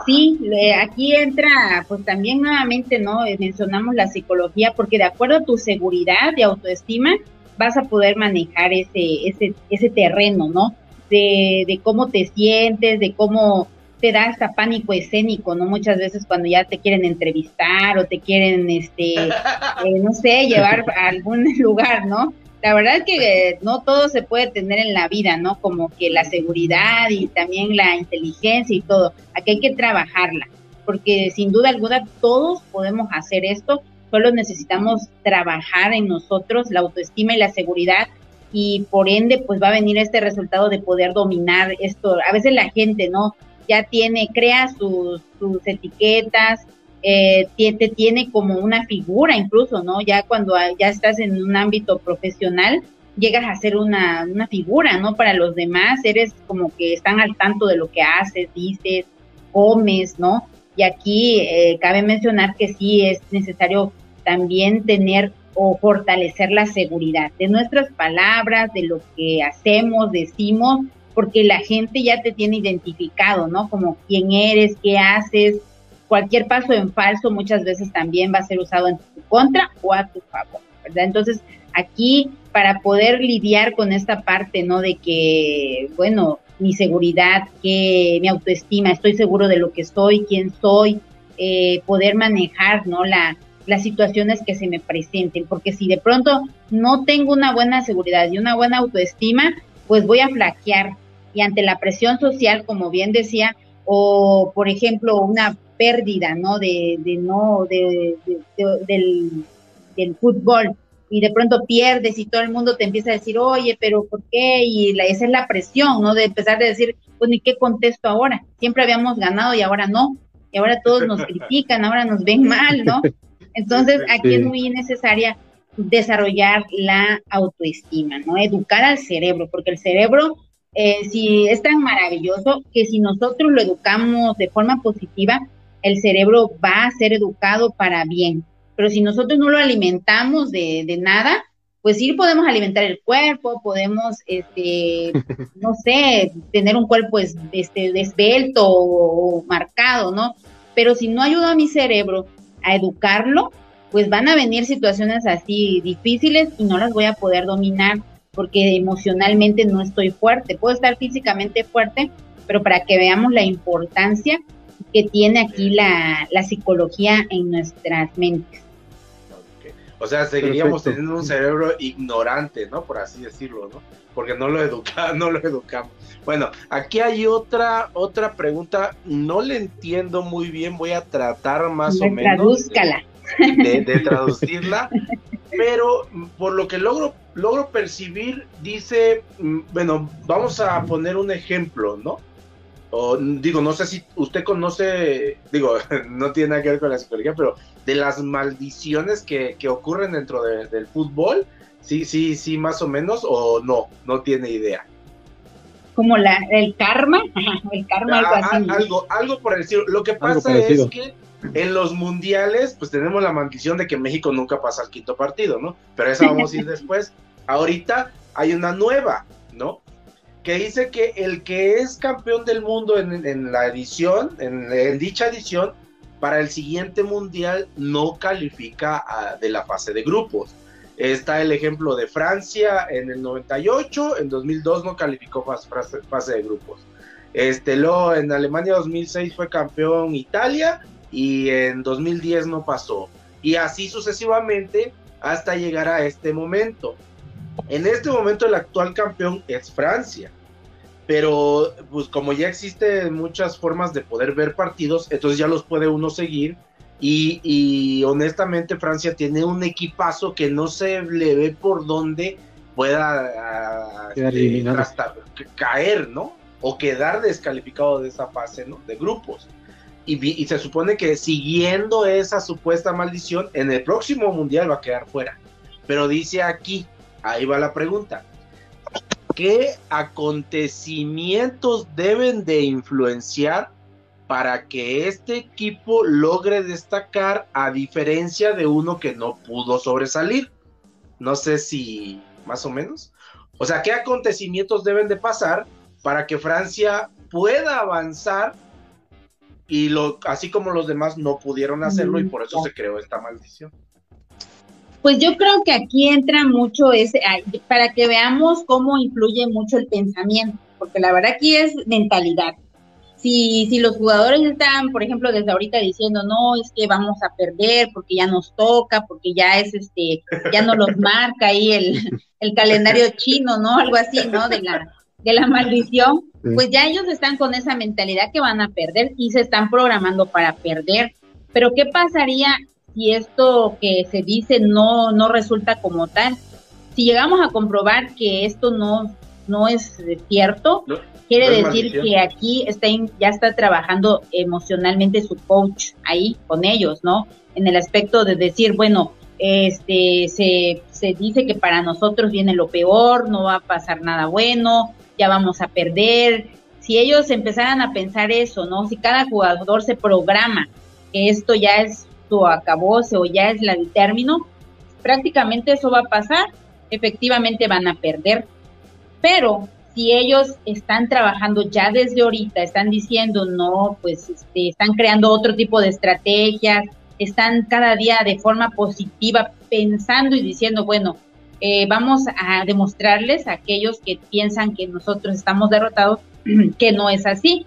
Sí, aquí entra, pues también nuevamente, ¿no? Eh, mencionamos la psicología, porque de acuerdo a tu seguridad y autoestima, vas a poder manejar ese, ese, ese terreno, ¿no? De, de cómo te sientes, de cómo te da hasta pánico escénico, ¿no? Muchas veces cuando ya te quieren entrevistar o te quieren, este, eh, no sé, llevar a algún lugar, ¿no? La verdad es que eh, no todo se puede tener en la vida, ¿no? Como que la seguridad y también la inteligencia y todo. Aquí hay que trabajarla, porque sin duda alguna todos podemos hacer esto, solo necesitamos trabajar en nosotros la autoestima y la seguridad y por ende pues va a venir este resultado de poder dominar esto. A veces la gente, ¿no? Ya tiene, crea sus, sus etiquetas, eh, te, tiene como una figura incluso, ¿no? Ya cuando ya estás en un ámbito profesional, llegas a ser una, una figura, ¿no? Para los demás, eres como que están al tanto de lo que haces, dices, comes, ¿no? Y aquí eh, cabe mencionar que sí es necesario también tener o fortalecer la seguridad de nuestras palabras, de lo que hacemos, decimos, porque la gente ya te tiene identificado, ¿no? Como quién eres, qué haces, cualquier paso en falso muchas veces también va a ser usado en tu contra o a tu favor, ¿verdad? Entonces, aquí para poder lidiar con esta parte, ¿no? De que, bueno, mi seguridad, que mi autoestima, estoy seguro de lo que soy, quién soy, eh, poder manejar, ¿no? La, las situaciones que se me presenten, porque si de pronto no tengo una buena seguridad y una buena autoestima, pues voy a flaquear y ante la presión social, como bien decía, o por ejemplo una pérdida, ¿no? De, de no, de, del, del, fútbol y de pronto pierdes y todo el mundo te empieza a decir, oye, pero ¿por qué? Y la, esa es la presión, ¿no? De empezar a decir, pues ni qué contesto ahora? Siempre habíamos ganado y ahora no. Y ahora todos nos critican, ahora nos ven mal, ¿no? Entonces aquí es muy necesaria desarrollar la autoestima, ¿no? Educar al cerebro, porque el cerebro eh, si es tan maravilloso que si nosotros lo educamos de forma positiva, el cerebro va a ser educado para bien. Pero si nosotros no lo alimentamos de, de nada, pues sí podemos alimentar el cuerpo, podemos, este, no sé, tener un cuerpo este, esbelto o, marcado, ¿no? Pero si no ayudo a mi cerebro a educarlo, pues van a venir situaciones así difíciles y no las voy a poder dominar porque emocionalmente no estoy fuerte. Puedo estar físicamente fuerte, pero para que veamos la importancia que tiene aquí la, psicología en nuestras mentes. O sea, seguiríamos teniendo un cerebro ignorante, ¿no? Por así decirlo, ¿no? Porque no lo educamos, no lo educamos. Bueno, aquí hay otra otra pregunta, no le entiendo muy bien, voy a tratar más o menos de, de, traducirla, pero por lo que logro logro percibir, dice, mm, bueno, vamos a poner un ejemplo, ¿no? Digo, no sé si usted conoce, digo, no tiene nada que ver con la psicología, pero de las maldiciones que, ocurren dentro del fútbol, sí, sí, sí, más o menos, o no, no tiene idea. como la, el karma, el karma, algo Ah, así. algo, algo por decirlo. Lo que pasa es que en los mundiales, pues tenemos la maldición de que México nunca pasa al quinto partido, ¿no? Pero esa vamos a ir después. Ahorita hay una nueva. Que dice que el que es campeón del mundo en, la edición, en, dicha edición, para el siguiente mundial no califica de la fase de grupos. Está el ejemplo de Francia en el 98, en 2002 no calificó fase de grupos. Este, luego en Alemania 2006 fue campeón Italia y en 2010 no pasó. Y así sucesivamente hasta llegar a este momento. En este momento el actual campeón es Francia. Pero pues como ya existen muchas formas de poder ver partidos, entonces ya los puede uno seguir. Y, y honestamente Francia tiene un equipazo que no se le ve por dónde pueda ah, eliminado. trastar- caer, ¿no? O quedar descalificado de esa fase, ¿no? De grupos. Y se supone que siguiendo esa supuesta maldición, en el próximo mundial va a quedar fuera. Pero dice aquí, ahí va la pregunta. ¿Qué acontecimientos deben de influenciar para que este equipo logre destacar a diferencia de uno que no pudo sobresalir? No sé si más o menos. O sea, ¿qué acontecimientos deben de pasar para que Francia pueda avanzar y lo, así como los demás no pudieron hacerlo y por eso se creó esta maldición? Pues yo creo que aquí entra mucho ese, para que veamos cómo influye mucho el pensamiento, porque la verdad aquí es mentalidad. Si, si los jugadores están, por ejemplo, desde ahorita diciendo, no, es que vamos a perder porque ya nos toca, porque ya es este, ya no los marca ahí el, el calendario chino, ¿no? Algo así, ¿no? De la, de la maldición, Sí. pues ya ellos están con esa mentalidad que van a perder y se están programando para perder. Pero ¿qué pasaría si esto que se dice no, no resulta como tal? Si llegamos a comprobar que esto no, no es cierto, No, quiere no decir maldición. que aquí está in- ya está trabajando emocionalmente su coach ahí con ellos, ¿no? En el aspecto de decir, bueno, este se, se dice que para nosotros viene lo peor, no va a pasar nada bueno, ya vamos a perder. Si ellos empezaran a pensar eso, ¿no? Si cada jugador se programa que esto ya es su acabose o ya es la, el término, prácticamente eso va a pasar, efectivamente van a perder. Pero si ellos están trabajando ya desde ahorita, están diciendo, no, pues este, están creando otro tipo de estrategias, están cada día de forma positiva pensando y diciendo, bueno, eh, vamos a demostrarles a aquellos que piensan que nosotros estamos derrotados que no es así.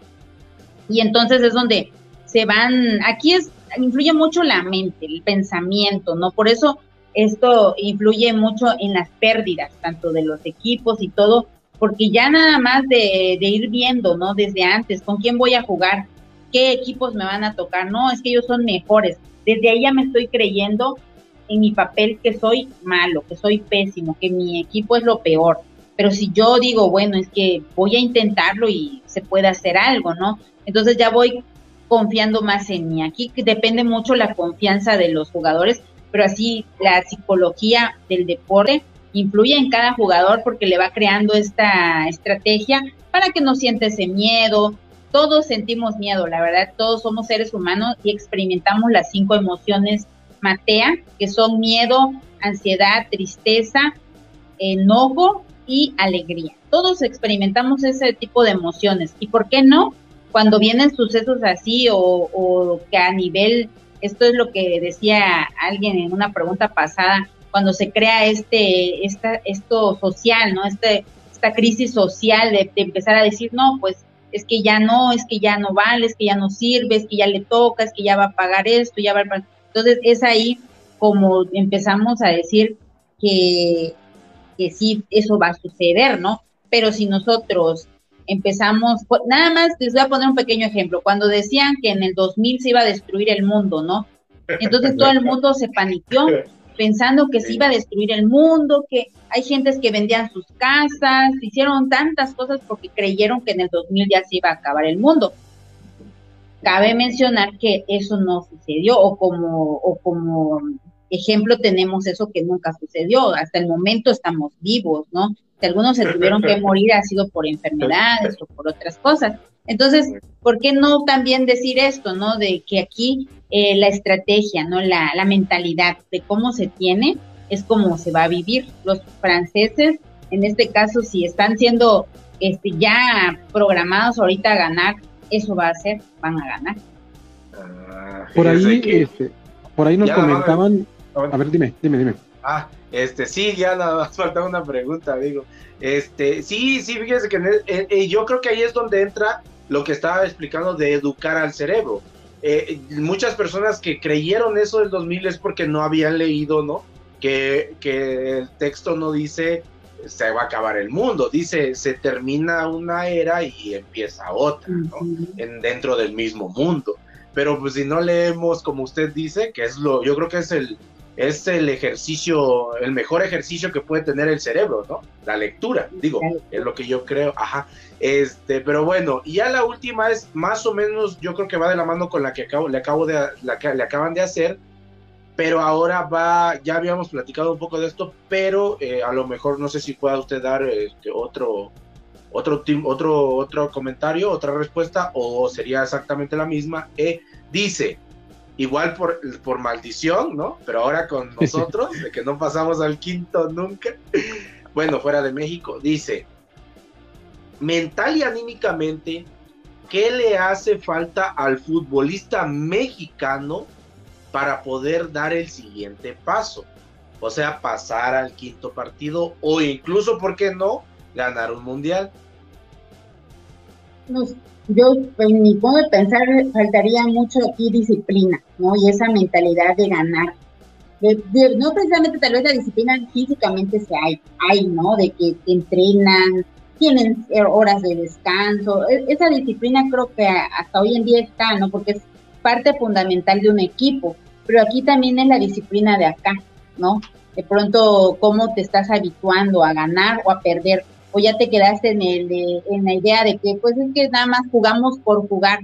Y entonces es donde se van, aquí es, influye mucho la mente, el pensamiento, ¿no? Por eso esto influye mucho en las pérdidas, tanto de los equipos y todo, porque ya nada más de, ir viendo, ¿no? Desde antes, con quién voy a jugar, qué equipos me van a tocar, no, es que ellos son mejores. Desde ahí ya me estoy creyendo en mi papel que soy malo, que soy pésimo, que mi equipo es lo peor. Pero si yo digo, bueno, es que voy a intentarlo y se puede hacer algo, ¿no? Entonces ya voy confiando más en mí. Aquí depende mucho la confianza de los jugadores, pero así la psicología del deporte influye en cada jugador porque le va creando esta estrategia para que no sienta ese miedo. Todos sentimos miedo, la verdad, todos somos seres humanos y experimentamos las cinco emociones Matea, que son miedo, ansiedad, tristeza, enojo y alegría. Todos experimentamos ese tipo de emociones. ¿Y por qué no? Cuando vienen sucesos así o, que a nivel, esto es lo que decía alguien en una pregunta pasada, cuando se crea este, esta, esto social, ¿no? Este, esta crisis social de, de empezar a decir, no, pues es que ya no, es que ya no vale, es que ya no sirve, es que ya le toca, es que ya va a pagar esto, ya va a... Entonces es ahí como empezamos a decir que, que sí, eso va a suceder, ¿no? Pero si nosotros empezamos, pues, nada más les voy a poner un pequeño ejemplo, cuando decían que en el 2000 se iba a destruir el mundo, ¿no? Entonces todo el mundo se paniqueó pensando que se iba a destruir el mundo, que hay gentes que vendían sus casas, hicieron tantas cosas porque creyeron que en el 2000 ya se iba a acabar el mundo. Cabe mencionar que eso no sucedió o como, o como ejemplo tenemos eso que nunca sucedió, hasta el momento estamos vivos, ¿no? Si algunos se tuvieron que morir ha sido por enfermedades o por otras cosas. Entonces, ¿por qué no también decir esto, no? De que aquí eh, la estrategia, ¿no? La, la mentalidad de cómo se tiene es como se va a vivir. Los franceses, en este caso, si están siendo este, ya programados ahorita a ganar, eso va a ser, van a ganar. Ah, por ahí, este, por ahí nos comentaban. A ver, dime, dime, dime. Ah, este, sí, ya nada más falta una pregunta, digo. Este, sí, sí, fíjese que yo creo que ahí es donde entra lo que estaba explicando de educar al cerebro. Eh, muchas personas que creyeron eso del 2000 es porque no habían leído, ¿no? Que, que el texto no dice se va a acabar el mundo, dice se termina una era y empieza otra, ¿no? en, dentro del mismo mundo. Pero pues si no leemos como usted dice, que es lo, yo creo que es el, es el ejercicio, el mejor ejercicio que puede tener el cerebro, ¿no? La lectura, digo, es lo que yo creo, ajá. Este, pero bueno, y ya la última es más o menos, yo creo que va de la mano con la que acabo, le acabo de, la que le acaban de hacer, pero ahora va, ya habíamos platicado un poco de esto, pero eh, a lo mejor no sé si pueda usted dar este, otro, otro, otro, otro comentario, otra respuesta, o sería exactamente la misma. Eh, dice, igual por, por maldición, ¿no? Pero ahora con nosotros, de que no pasamos al quinto nunca, bueno, fuera de México, dice, mental y anímicamente, ¿qué le hace falta al futbolista mexicano para poder dar el siguiente paso? O sea, pasar al quinto partido o incluso, ¿por qué no?, ganar un mundial yo en mi modo de pensar faltaría mucho aquí disciplina, ¿no? Y esa mentalidad de ganar. no precisamente tal vez la disciplina físicamente se hay, hay, ¿no? De que entrenan, tienen horas de descanso. E, esa disciplina creo que hasta hoy en día está, ¿no? Porque es parte fundamental de un equipo. Pero aquí también es la disciplina de acá, ¿no? De pronto, cómo te estás habituando a ganar o a perder o ya te quedaste en, el en la idea de que pues es que nada más jugamos por jugar,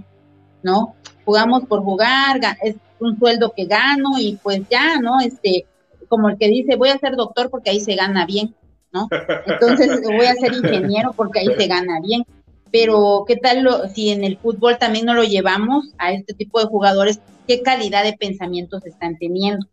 ¿no? Jugamos por jugar, es un sueldo que gano y pues ya, ¿no? Este, como el que dice, voy a ser doctor porque ahí se gana bien, ¿no? Entonces voy a ser ingeniero porque ahí se gana bien. Pero, ¿qué tal lo, si en el fútbol también no lo llevamos a este tipo de jugadores? ¿Qué calidad de pensamientos están teniendo?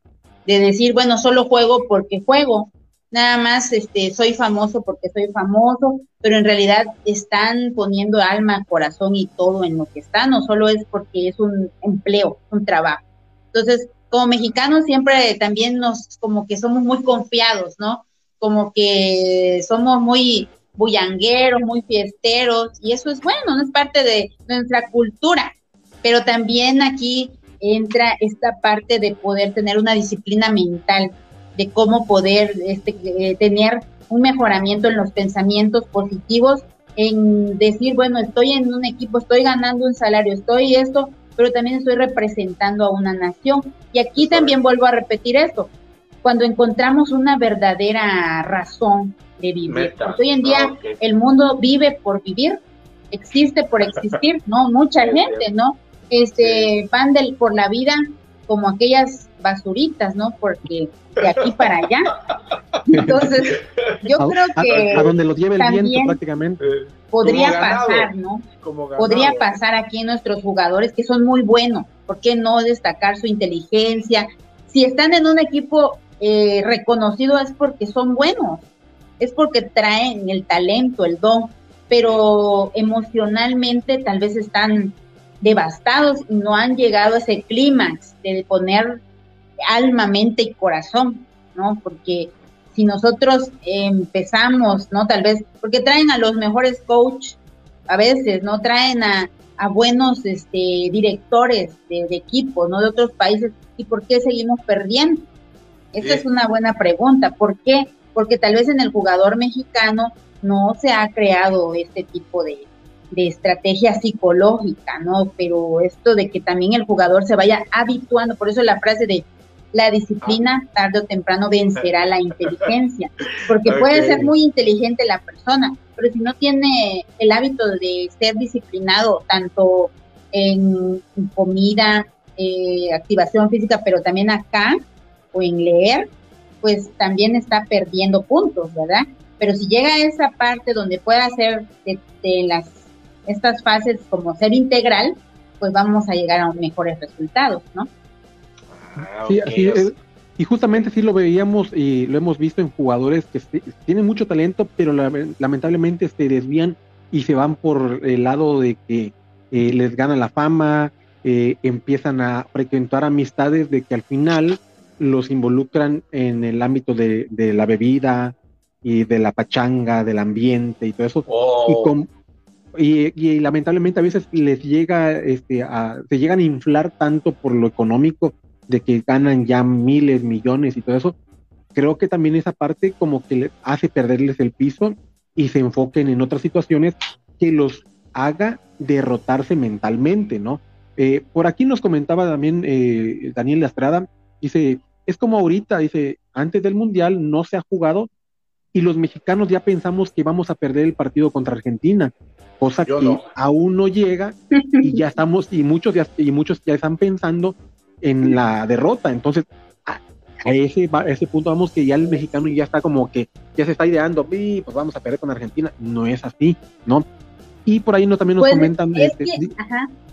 De decir, bueno, solo juego porque juego, nada más este, soy famoso porque soy famoso, pero en realidad están poniendo alma, corazón y todo en lo que están, no solo es porque es un empleo, un trabajo. Entonces, como mexicanos siempre también nos, como que somos muy confiados, ¿no? Como que somos muy bullangueros, muy fiesteros, y eso es bueno, no es parte de nuestra cultura, pero también aquí entra esta parte de poder tener una disciplina mental, de cómo poder este, eh, tener un mejoramiento en los pensamientos positivos, en decir, bueno, estoy en un equipo, estoy ganando un salario, estoy esto, pero también estoy representando a una nación. Y aquí también vuelvo a repetir esto, cuando encontramos una verdadera razón de vivir. hoy en día ah, el mundo vive por vivir, existe por existir, ¿no? Mucha gente, ¿no? Este, van del, por la vida como aquellas basuritas, ¿no? Porque de aquí para allá. Entonces, yo creo que... A, donde lo lleve el viento prácticamente. Podría pasar, ¿no? Podría pasar aquí en nuestros jugadores que son muy buenos. ¿Por qué no destacar su inteligencia? Si están en un equipo eh, reconocido es porque son buenos, es porque traen el talento, el don, pero emocionalmente tal vez están devastados y no han llegado a ese clímax de poner alma, mente y corazón, ¿no? Porque si nosotros empezamos, ¿no? Tal vez, porque traen a los mejores coach a veces, ¿no? Traen a, buenos este, directores de, equipo, ¿no? De otros países. ¿Y por qué seguimos perdiendo? Esa es una buena pregunta. ¿Por qué? Porque tal vez en el jugador mexicano no se ha creado este tipo de, de estrategia psicológica, ¿no? Pero esto de que también el jugador se vaya habituando, por eso la frase de la disciplina tarde o temprano vencerá la inteligencia, porque puede ser muy inteligente la persona, pero si no tiene el hábito de ser disciplinado tanto en comida, eh, activación física, pero también acá, o en leer, pues también está perdiendo puntos, ¿verdad? Pero si llega a esa parte donde pueda hacer de, las estas fases como ser integral, pues vamos a llegar a mejores resultados, ¿no? Ah, sí, y justamente sí lo veíamos y lo hemos visto en jugadores que tienen mucho talento, pero lamentablemente se desvían y se van por el lado de que eh, les gana la fama, eh, empiezan a frecuentar amistades de que al final los involucran en el ámbito de, la bebida y de la pachanga, del ambiente y todo eso. Oh. Y, lamentablemente a veces les llega, este, a, se llegan a inflar tanto por lo económico de que ganan ya miles, millones y todo eso. Creo que también esa parte como que les hace perderles el piso y se enfoquen en otras situaciones que los haga derrotarse mentalmente, ¿no? Eh, por aquí nos comentaba también eh, Daniel Estrada, dice, es como ahorita, dice, antes del Mundial no se ha jugado y los mexicanos ya pensamos que vamos a perder el partido contra Argentina, cosa que aún no llega y ya estamos, y muchos ya, y muchos ya están pensando en la derrota. Entonces, a, ese, ese punto vamos que ya el mexicano ya está como que ya se está ideando, pues vamos a perder con Argentina. No es así, ¿no? Y por ahí no, también nos pues, comentan. Es, este, que,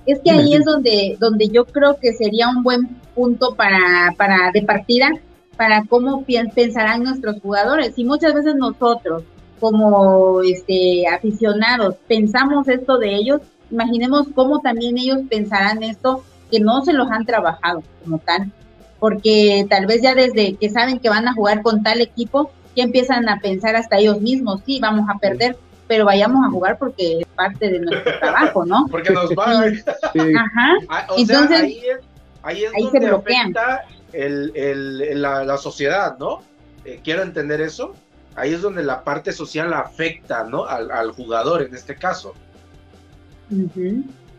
es que ahí es donde, donde yo creo que sería un buen punto para, para de partida para cómo pensarán nuestros jugadores. Y muchas veces nosotros, como este aficionados, pensamos esto de ellos, imaginemos cómo también ellos pensarán esto que no se los han trabajado como tal, porque tal vez ya desde que saben que van a jugar con tal equipo, ya empiezan a pensar hasta ellos mismos, sí, vamos a perder, pero vayamos a jugar porque es parte de nuestro trabajo, ¿no? Porque nos va. Ajá. Ah, Entonces, ahí es, ahí es donde se afecta el, el, la, la, sociedad, ¿no? Eh, quiero entender eso. Ahí es donde la parte social afecta, ¿no? Al, al jugador en este caso.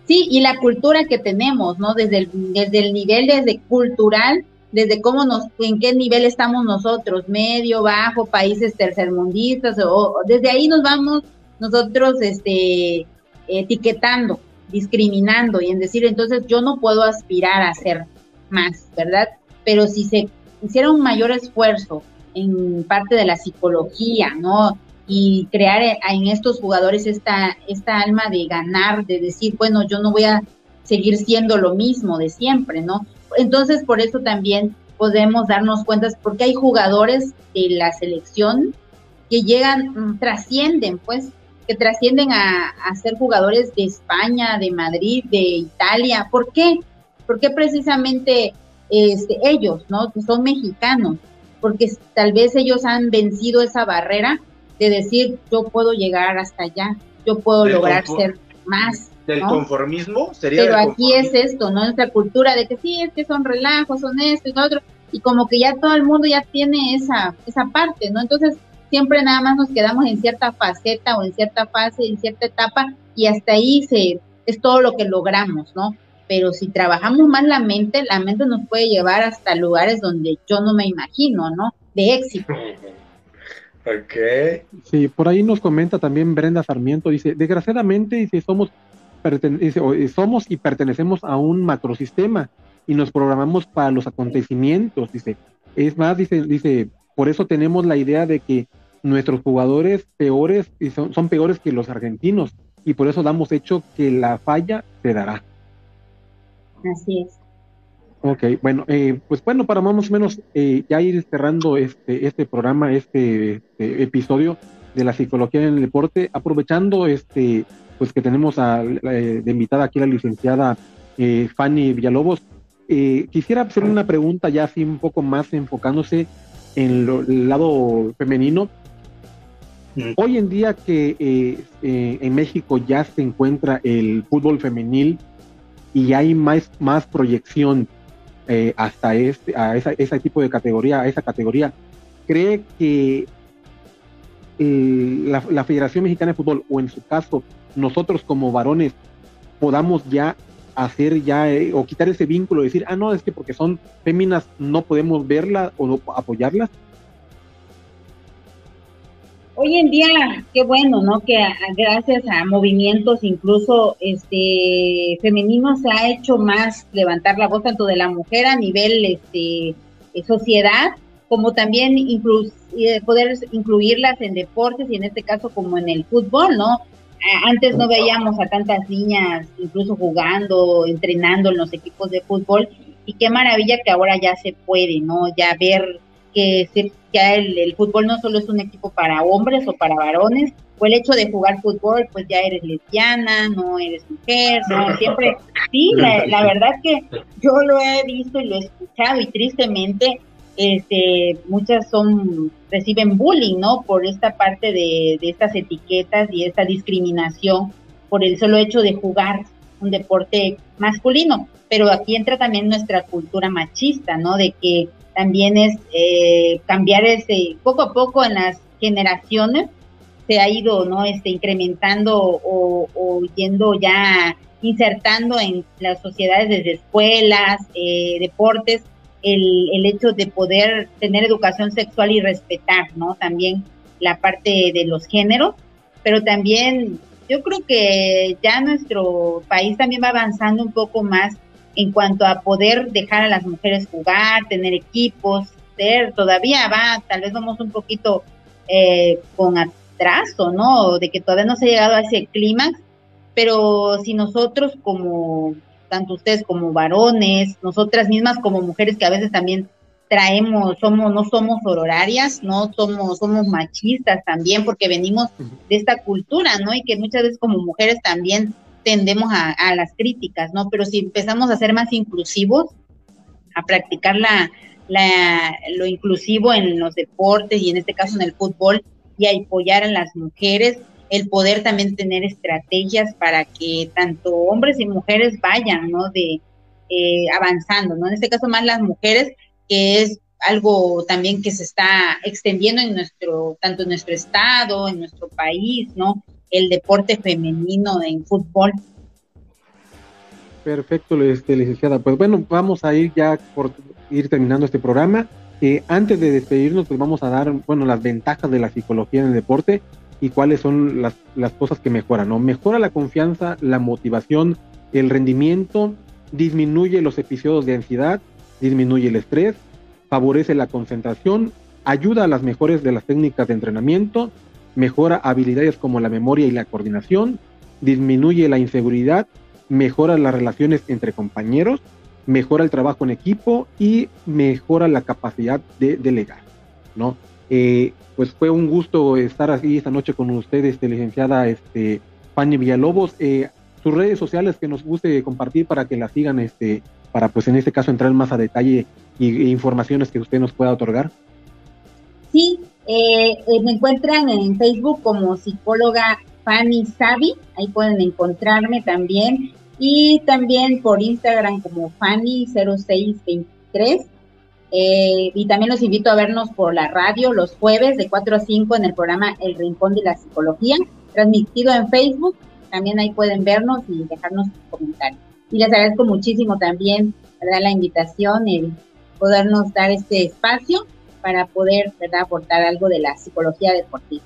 Sí, y la cultura que tenemos, ¿no? Desde el, desde el nivel desde cultural, desde cómo nos, en qué nivel estamos nosotros, medio, bajo, países tercermundistas, o desde ahí nos vamos nosotros este, etiquetando, discriminando y en decir, entonces yo no puedo aspirar a ser más, ¿verdad? Pero si se hiciera un mayor esfuerzo en parte de la psicología, ¿no? Y crear en estos jugadores esta, esta alma de ganar, de decir, bueno, yo no voy a seguir siendo lo mismo de siempre, ¿no? Entonces, por eso también podemos darnos cuenta, porque hay jugadores de la selección que llegan, mm, trascienden, pues, que trascienden a, ser jugadores de España, de Madrid, de Italia. ¿Por qué? Porque precisamente este, ellos, ¿no? Que son mexicanos, porque tal vez ellos han vencido esa barrera de decir, yo puedo llegar hasta allá, yo puedo lograr ser más. Del conformismo sería. Pero aquí es esto, ¿no? Nuestra cultura de que sí, es que son relajos, son esto y lo otro, y como que ya todo el mundo ya tiene esa, esa parte, ¿no? Entonces, siempre nada más nos quedamos en cierta faceta o en cierta fase, en cierta etapa y hasta ahí se, es todo lo que logramos, ¿no? Pero si trabajamos más la mente, la mente nos puede llevar hasta lugares donde yo no me imagino, ¿no? De éxito. Ok. Sí, por ahí nos comenta también Brenda Sarmiento, dice, desgraciadamente, dice, somos, somos y pertenecemos a un macrosistema y nos programamos para los acontecimientos, dice. Es más, dice, dice, por eso tenemos la idea de que nuestros jugadores peores son, son peores que los argentinos y por eso damos hecho que la falla se dará. Así es. Ok, bueno, eh, pues bueno, para más o menos eh, ya ir cerrando este, este programa, este, este, episodio de la psicología en el deporte, aprovechando este, pues que tenemos a, de invitada aquí la licenciada eh, Fanny Villalobos, quisiera hacerle una pregunta ya así un poco más enfocándose en el lado femenino. Mm. Hoy en día que eh, eh, en México ya se encuentra el fútbol femenil y hay más, más proyección eh, hasta este, a esa, ese tipo de categoría, a esa categoría, ¿cree que la, la Federación Mexicana de Fútbol, o en su caso, nosotros como varones, podamos ya hacer ya eh, o quitar ese vínculo, decir, ah, no, es que porque son féminas no podemos verlas o no apoyarlas? Hoy en día, qué bueno, ¿no? Que gracias a movimientos incluso este femeninos se ha hecho más levantar la voz tanto de la mujer a nivel este sociedad, como también poder incluirlas en deportes y en este caso como en el fútbol, ¿no? Antes no veíamos a tantas niñas incluso jugando, entrenando en los equipos de fútbol y qué maravilla que ahora ya se puede, ¿no? Ya ver que ya el, fútbol no solo es un equipo para hombres o para varones, o el hecho de jugar fútbol, pues ya eres lesbiana, no eres mujer, no, siempre, sí, la, la verdad que yo lo he visto y lo he escuchado y tristemente este, muchas son, reciben bullying, ¿no? Por esta parte de, de estas etiquetas y esta discriminación por el solo hecho de jugar un deporte masculino. Pero aquí entra también nuestra cultura machista, ¿no? De que también es eh, cambiar ese, poco a poco en las generaciones se ha ido, ¿no? Este, incrementando o, o yendo ya insertando en las sociedades desde escuelas, eh, deportes, el, el hecho de poder tener educación sexual y respetar, ¿no? También la parte de los géneros, pero también yo creo que ya nuestro país también va avanzando un poco más en cuanto a poder dejar a las mujeres jugar, tener equipos, ser, todavía va, tal vez vamos un poquito eh, con atraso, ¿no? De que todavía no se ha llegado a ese clímax, pero si nosotros como tanto ustedes como varones, nosotras mismas como mujeres que a veces también traemos, somos, no somos horarias, no somos, somos machistas también, porque venimos de esta cultura, ¿no? Y que muchas veces como mujeres también tendemos a, las críticas, ¿no? Pero si empezamos a ser más inclusivos, a practicar la, la, lo inclusivo en los deportes y en este caso en el fútbol y a apoyar a las mujeres, el poder también tener estrategias para que tanto hombres y mujeres vayan, ¿no? De eh, avanzando, ¿no? En este caso más las mujeres, que es algo también que se está extendiendo en nuestro, tanto en nuestro estado, en nuestro país, ¿no? El deporte femenino en fútbol. Perfecto, este, licenciada. Pues bueno, vamos a ir ya por ir terminando este programa. Eh, antes de despedirnos, pues vamos a dar, bueno, las ventajas de la psicología en el deporte y cuáles son las, las cosas que mejoran, ¿no? Mejora la confianza, la motivación, el rendimiento, disminuye los episodios de ansiedad, disminuye el estrés, favorece la concentración, ayuda a las mejores de las técnicas de entrenamiento, mejora habilidades como la memoria y la coordinación, disminuye la inseguridad, mejora las relaciones entre compañeros, mejora el trabajo en equipo y mejora la capacidad de delegar, ¿no? Eh, pues fue un gusto estar aquí esta noche con ustedes, este, licenciada este, Fanny Villalobos. Eh, sus redes sociales que nos guste compartir para que la sigan, este, para pues en este caso entrar más a detalle y, e informaciones que usted nos pueda otorgar. Sí, eh, eh, me encuentran en Facebook como psicóloga Fanny Savi, ahí pueden encontrarme también, y también por Instagram como Fanny0623 eh, y también los invito a vernos por la radio los jueves de 4 a 5 en el programa El Rincón de la Psicología, transmitido en Facebook. También ahí pueden vernos y dejarnos comentarios. Y les agradezco muchísimo también ¿verdad? la invitación, el podernos dar este espacio para poder ¿verdad? aportar algo de la psicología deportiva.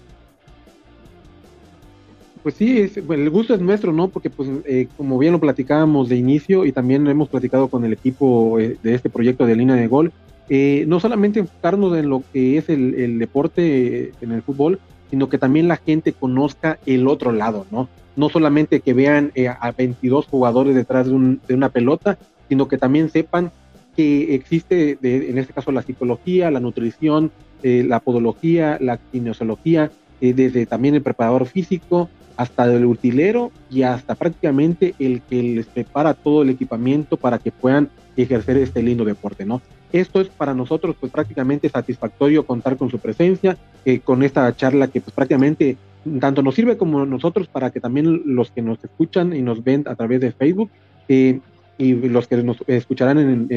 Pues sí, el gusto es nuestro, ¿no? Porque pues eh, como bien lo platicábamos de inicio y también hemos platicado con el equipo eh, de este proyecto de línea de gol, eh, no solamente enfocarnos en lo que es el, deporte en el fútbol, sino que también la gente conozca el otro lado, ¿no? No solamente que vean eh, a 22 jugadores detrás de, una pelota, sino que también sepan que existe, en este caso, la psicología, la nutrición, eh, la podología, la kinesiología, desde también el preparador físico hasta el utilero y hasta prácticamente el que les prepara todo el equipamiento para que puedan ejercer este lindo deporte, ¿no? Esto es para nosotros pues prácticamente satisfactorio contar con su presencia, eh, con esta charla que pues prácticamente tanto nos sirve como nosotros para que también los que nos escuchan y nos ven a través de Facebook eh, y los que nos escucharán en,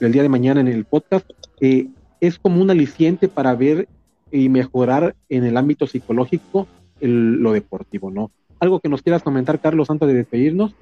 el, día de mañana en el podcast, eh, es como un aliciente para ver y mejorar en el ámbito psicológico lo deportivo, ¿no? Algo que nos quieras comentar, Carlos, antes de despedirnos.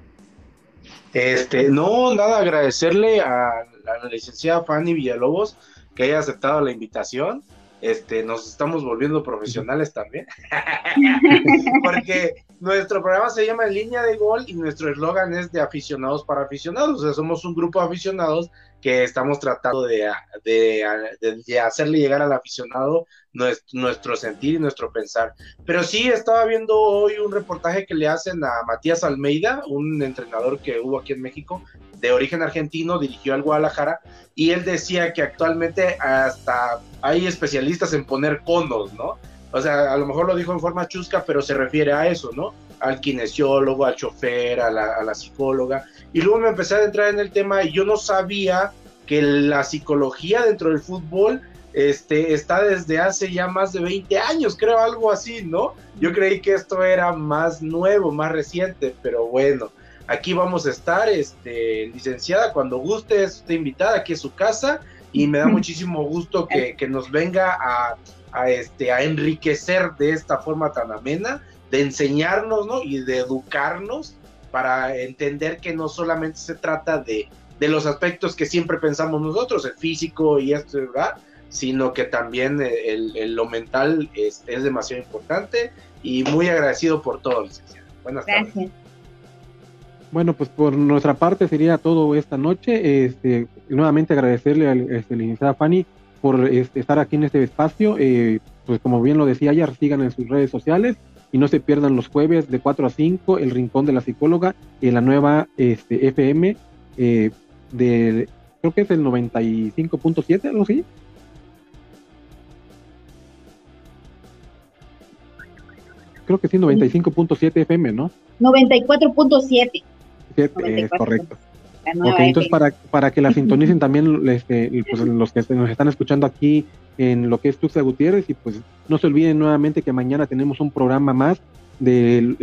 Este, no, nada, agradecerle a la licenciada Fanny Villalobos que haya aceptado la invitación. Este, nos estamos volviendo profesionales también. Porque nuestro programa se llama línea de gol y nuestro eslogan es de aficionados para aficionados. O sea, somos un grupo de aficionados que estamos tratando de, de, hacerle llegar al aficionado nuestro, nuestro, sentir y nuestro pensar. Pero sí, estaba viendo hoy un reportaje que le hacen a Matías Almeida, un entrenador que hubo aquí en México, de origen argentino, dirigió al Guadalajara, y él decía que actualmente hasta hay especialistas en poner conos, ¿no? O sea, a lo mejor lo dijo en forma chusca, pero se refiere a eso, ¿no? Al kinesiólogo, al chofer, a la, a la psicóloga. Y luego me empecé a entrar en el tema y yo no sabía que la psicología dentro del fútbol este, está desde hace ya más de 20 años, creo algo así, ¿no? Yo creí que esto era más nuevo, más reciente, pero bueno, aquí vamos a estar, este, licenciada, cuando guste, esté invitada, aquí es su casa y me da muchísimo gusto que, que nos venga a a, este, a enriquecer de esta forma tan amena, de enseñarnos ¿no? y de educarnos para entender que no solamente se trata de, de los aspectos que siempre pensamos nosotros, el físico y esto, ¿verdad? sino que también el, lo mental es, es, demasiado importante y muy agradecido por todo, licenciado. Buenas tardes. Bueno, pues por nuestra parte sería todo esta noche. Este, nuevamente agradecerle a la este, licenciada Fanny por estar aquí en este espacio. Eh, pues como bien lo decía ayer, sigan en sus redes sociales y no se pierdan los jueves de 4 a 5, El Rincón de la Psicóloga, en la nueva este, FM, eh, de, creo que es el 95.7, algo así. Creo que sí, 95.7 FM, ¿no? 94.7. Es correcto. Ok, entonces para, para que la sintonicen también este, pues, los que nos están escuchando aquí en lo que es Tuxa Gutiérrez y pues no se olviden nuevamente que mañana tenemos un programa más de,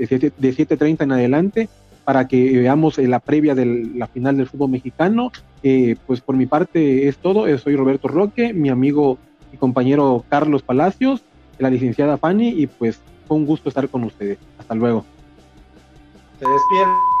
este, de 7.30 en adelante para que veamos la previa de la final del fútbol mexicano. Eh, pues por mi parte es todo. Eh, soy Roberto Roque, mi amigo y compañero Carlos Palacios, la licenciada Fanny y pues fue un gusto estar con ustedes. Hasta luego. Se despiden.